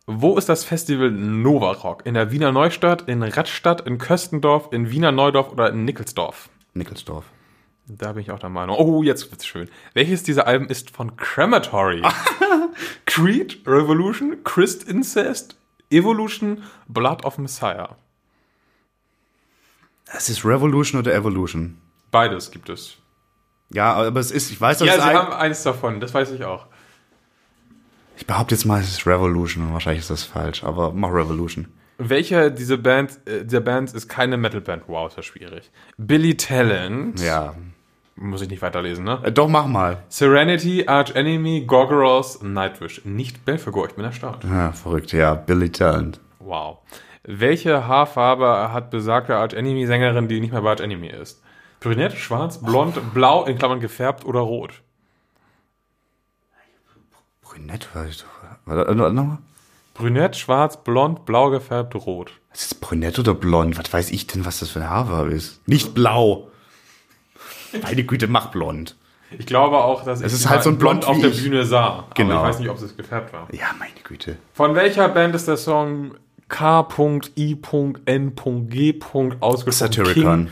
Wo ist das Festival Nova Rock? In der Wiener Neustadt, in Radstadt, in Köstendorf, in Wiener Neudorf oder in Nickelsdorf? Nickelsdorf. Da bin ich auch der Meinung. Oh, jetzt wird's schön. Welches dieser Alben ist von Crematory? Creed, Revolution, Christ Incest, Evolution, Blood of Messiah. Es ist Revolution oder Evolution. Beides gibt es. Ja, aber es ist, ich weiß, dass Ja, es sie ein, haben eins davon, das weiß ich auch. Ich behaupte jetzt mal, es ist Revolution und wahrscheinlich ist das falsch, aber mach Revolution. Welcher dieser Band, äh, dieser Bands ist keine Metalband? Wow, ist das schwierig. Billy Talent. Ja. Muss ich nicht weiterlesen, ne? Äh, doch, mach mal. Serenity, Arch Enemy, Gorgoroth, Nightwish. Nicht Belphegor, ich bin erstaunt. Ja, verrückt, ja. Billy Talent. Wow. Welche Haarfarbe hat besagte Arch Enemy Sängerin, die nicht mehr bei Arch Enemy ist? Brünett, schwarz, blond, blau, in Klammern gefärbt oder rot? Brünett war ich doch. Warte, nochmal. Brünett, schwarz, blond, blau gefärbt, rot. Ist es brünett oder blond? Was weiß ich denn, was das für eine Haarfarbe ist? Nicht blau. Meine Güte, mach blond. Ich glaube auch, dass ich ist halt so ein Blond auf wie der. Bühne sah. Genau. Aber ich weiß nicht, ob es gefärbt war. Ja, meine Güte. Von welcher Band ist der Song K.I.N.G. ausgesprochen? Satyricon. King.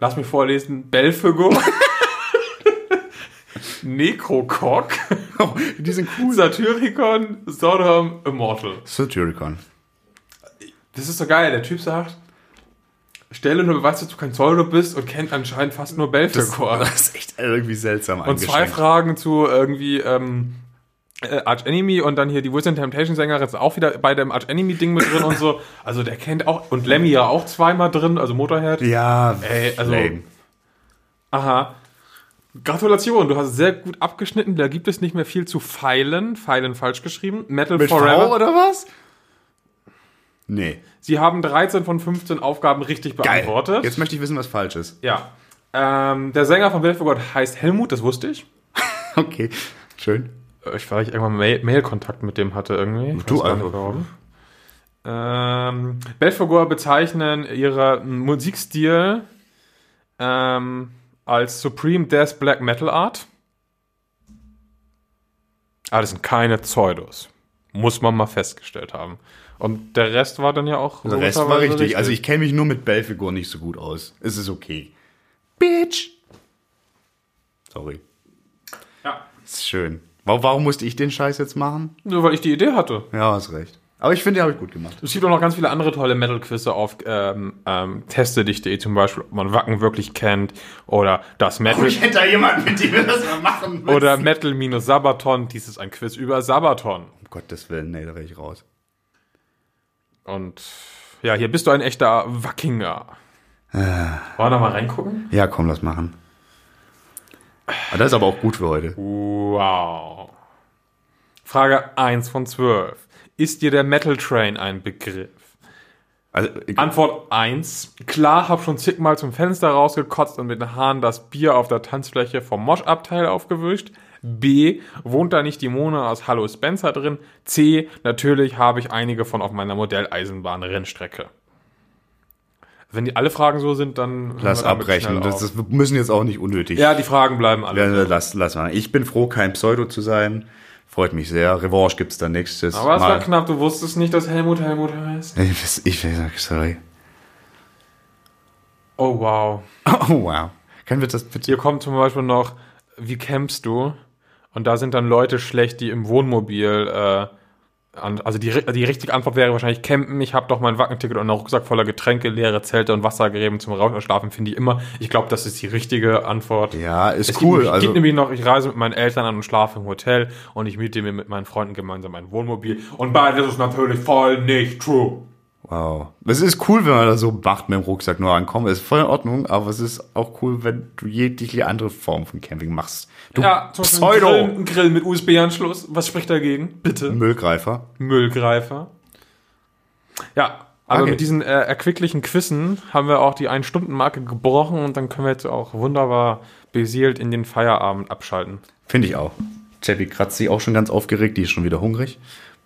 Lass mich vorlesen. Belphegor. Necrocock. Oh, die sind cool. Satyricon. Sodom. Immortal. Satyricon. Das ist so geil. Der Typ sagt, stelle nur Beweis, dass du kein Pseudo bist und kennt anscheinend fast nur Belphegor. Das ist echt irgendwie seltsam Und zwei Fragen zu irgendwie ähm, äh, Arch Enemy und dann hier die Wisdom Temptation Sängerin ist auch wieder bei dem Arch Enemy Ding mit drin und so. Also der kennt auch und Lemmy ja auch zweimal drin, also Motorhead. Ja, Ey, also- lame. Aha. Gratulation, du hast sehr gut abgeschnitten. Da gibt es nicht mehr viel zu feilen. Feilen falsch geschrieben. Metal Mit Forever. V oder was? Nee. Sie haben 13 von 15 Aufgaben richtig Geil. beantwortet. Jetzt möchte ich wissen, was falsch ist. Ja. Ähm, der Sänger von Belfegor heißt Helmut, das wusste ich. Okay, schön. Ich weil ich irgendwann Mail- Mail-Kontakt mit dem hatte irgendwie. Ich Du einfach. warum. Ähm, Belfegor bezeichnen ihren Musikstil ähm, als Supreme Death Black Metal Art. Aber das sind keine Pseudos. Muss man mal festgestellt haben. Und der Rest war dann ja auch. Der Rest war logischerweise richtig. Also ich kenne mich nur mit Belfigur nicht so gut aus. Es ist okay. Bitch. Sorry. Ja. Ist schön. Warum, musste ich den Scheiß jetzt machen? Nur weil ich die Idee hatte. Ja, hast recht. Aber ich finde, den habe ich gut gemacht. Es gibt auch noch ganz viele andere tolle Metal-Quizze auf ähm, ähm, teste.dich.de zum Beispiel, ob man Wacken wirklich kennt oder das Metal Ich hätte da jemanden, mit dem wir das mal machen müssen. oder Metal-Sabaton. Dies ist ein Quiz über Sabaton. Um Gottes Willen, nee, da wäre ich raus. Und ja, hier bist du ein echter Wackinger. Wollen wir da mal reingucken? Ja, komm, lass machen. Ah, Das ist aber auch gut für heute. Wow. Frage 1 von 12. Ist dir der Metal Train ein Begriff? Also, Antwort 1. Klar, hab schon zigmal zum Fenster rausgekotzt und mit den Haaren das Bier auf der Tanzfläche vom Moschabteil aufgewischt. B. Wohnt da nicht die Mona aus Hallo Spencer drin? C. Natürlich habe ich einige von auf meiner Modelleisenbahn-Rennstrecke. Wenn die alle Fragen so sind, dann. lass abbrechen. Das, das müssen jetzt auch nicht unnötig. ja, die Fragen bleiben alle. Lass, lass mal. Ich bin froh, kein Pseudo zu sein. Freut mich sehr. Revanche gibt's dann nächstes Aber es war Mal. knapp, du wusstest nicht, dass Helmut Helmut heißt. Ich, ich sag sorry. Oh wow. Oh, wow. Können wir das bitte? Hier kommt zum Beispiel noch, wie campst du? Und da sind dann Leute schlecht, die im Wohnmobil, äh, also die, die richtige Antwort wäre wahrscheinlich campen. Ich habe doch mein Wackenticket und einen Rucksack voller Getränke, leere Zelte und Wassergräben zum Rauchen und Schlafen, finde ich immer. Ich glaube, das ist die richtige Antwort. Ja, ist Es cool. Gibt, also, gibt nämlich noch, ich reise mit meinen Eltern an und schlafe im Hotel und ich miete mir mit meinen Freunden gemeinsam ein Wohnmobil. Und beides ist natürlich voll nicht true. Wow. Es ist cool, wenn man da so macht mit dem Rucksack nur ankommt. Ist voll in Ordnung, aber es ist auch cool, wenn du jegliche andere Form von Camping machst. Du Ja, zum Beispiel ein Grill, ein Grill mit USB-Anschluss. Was spricht dagegen? Bitte. Müllgreifer. Müllgreifer. Ja, aber Okay. mit diesen äh, erquicklichen Quizzen haben wir auch die Ein-Stunden-Marke gebrochen und dann können wir jetzt auch wunderbar beseelt in den Feierabend abschalten. Finde ich auch. Chevy kratzt sich auch schon ganz aufgeregt, die ist schon wieder hungrig.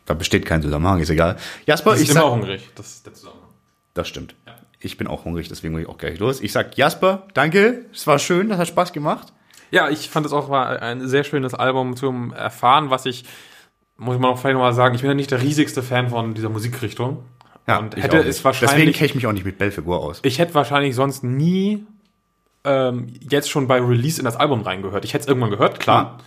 Da besteht kein Zusammenhang, ist egal. Jasper, Ich ich bin sag, hungrig. Das ist der Zusammenhang. das stimmt. Ich bin auch hungrig, deswegen muss ich auch gleich los. Ich sag Jasper, danke, es war schön, das hat Spaß gemacht. Ja, ich fand es auch war ein sehr schönes Album zum Erfahren, was ich, muss ich mal noch vielleicht noch mal sagen, ich bin ja nicht der riesigste Fan von dieser Musikrichtung. und ich hätte auch es nicht. Deswegen wahrscheinlich, kenne ich mich auch nicht mit Belfigur aus. ich hätte wahrscheinlich sonst nie ähm, jetzt schon bei Release in das Album reingehört. Ich hätte es irgendwann gehört, klar.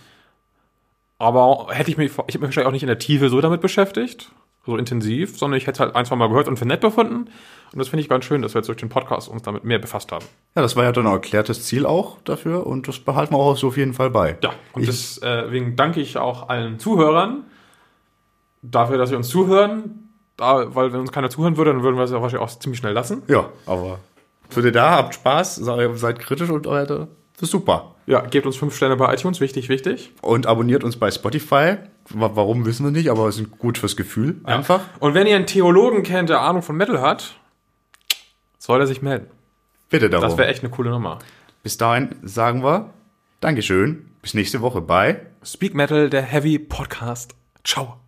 Aber hätte ich mich, ich hätte mich wahrscheinlich auch nicht in der Tiefe so damit beschäftigt, so intensiv, sondern ich hätte es halt ein, zwei Mal gehört und für nett befunden. Und das finde ich ganz schön, dass wir jetzt durch den Podcast uns damit mehr befasst haben. Ja, das war ja dann ein erklärtes Ziel auch dafür und das behalten wir auch so auf jeden Fall bei. Ja, und Ich- deswegen danke ich auch allen Zuhörern dafür, dass sie uns zuhören. Da, weil wenn uns keiner zuhören würde, dann würden wir es ja wahrscheinlich auch ziemlich schnell lassen. Ja, aber für ihr da, habt Spaß, sei- seid kritisch und ist super. Ja, gebt uns fünf Sterne bei iTunes, wichtig, wichtig. Und abonniert uns bei Spotify. Wa- Warum wissen wir nicht, aber es ist gut fürs Gefühl. Einfach. Und wenn ihr einen Theologen kennt, der Ahnung von Metal hat, soll er sich melden. Bitte darum. Das wäre echt eine coole Nummer. Bis dahin sagen wir Dankeschön. Bis nächste Woche bei Speak Metal, der Heavy Podcast. Ciao.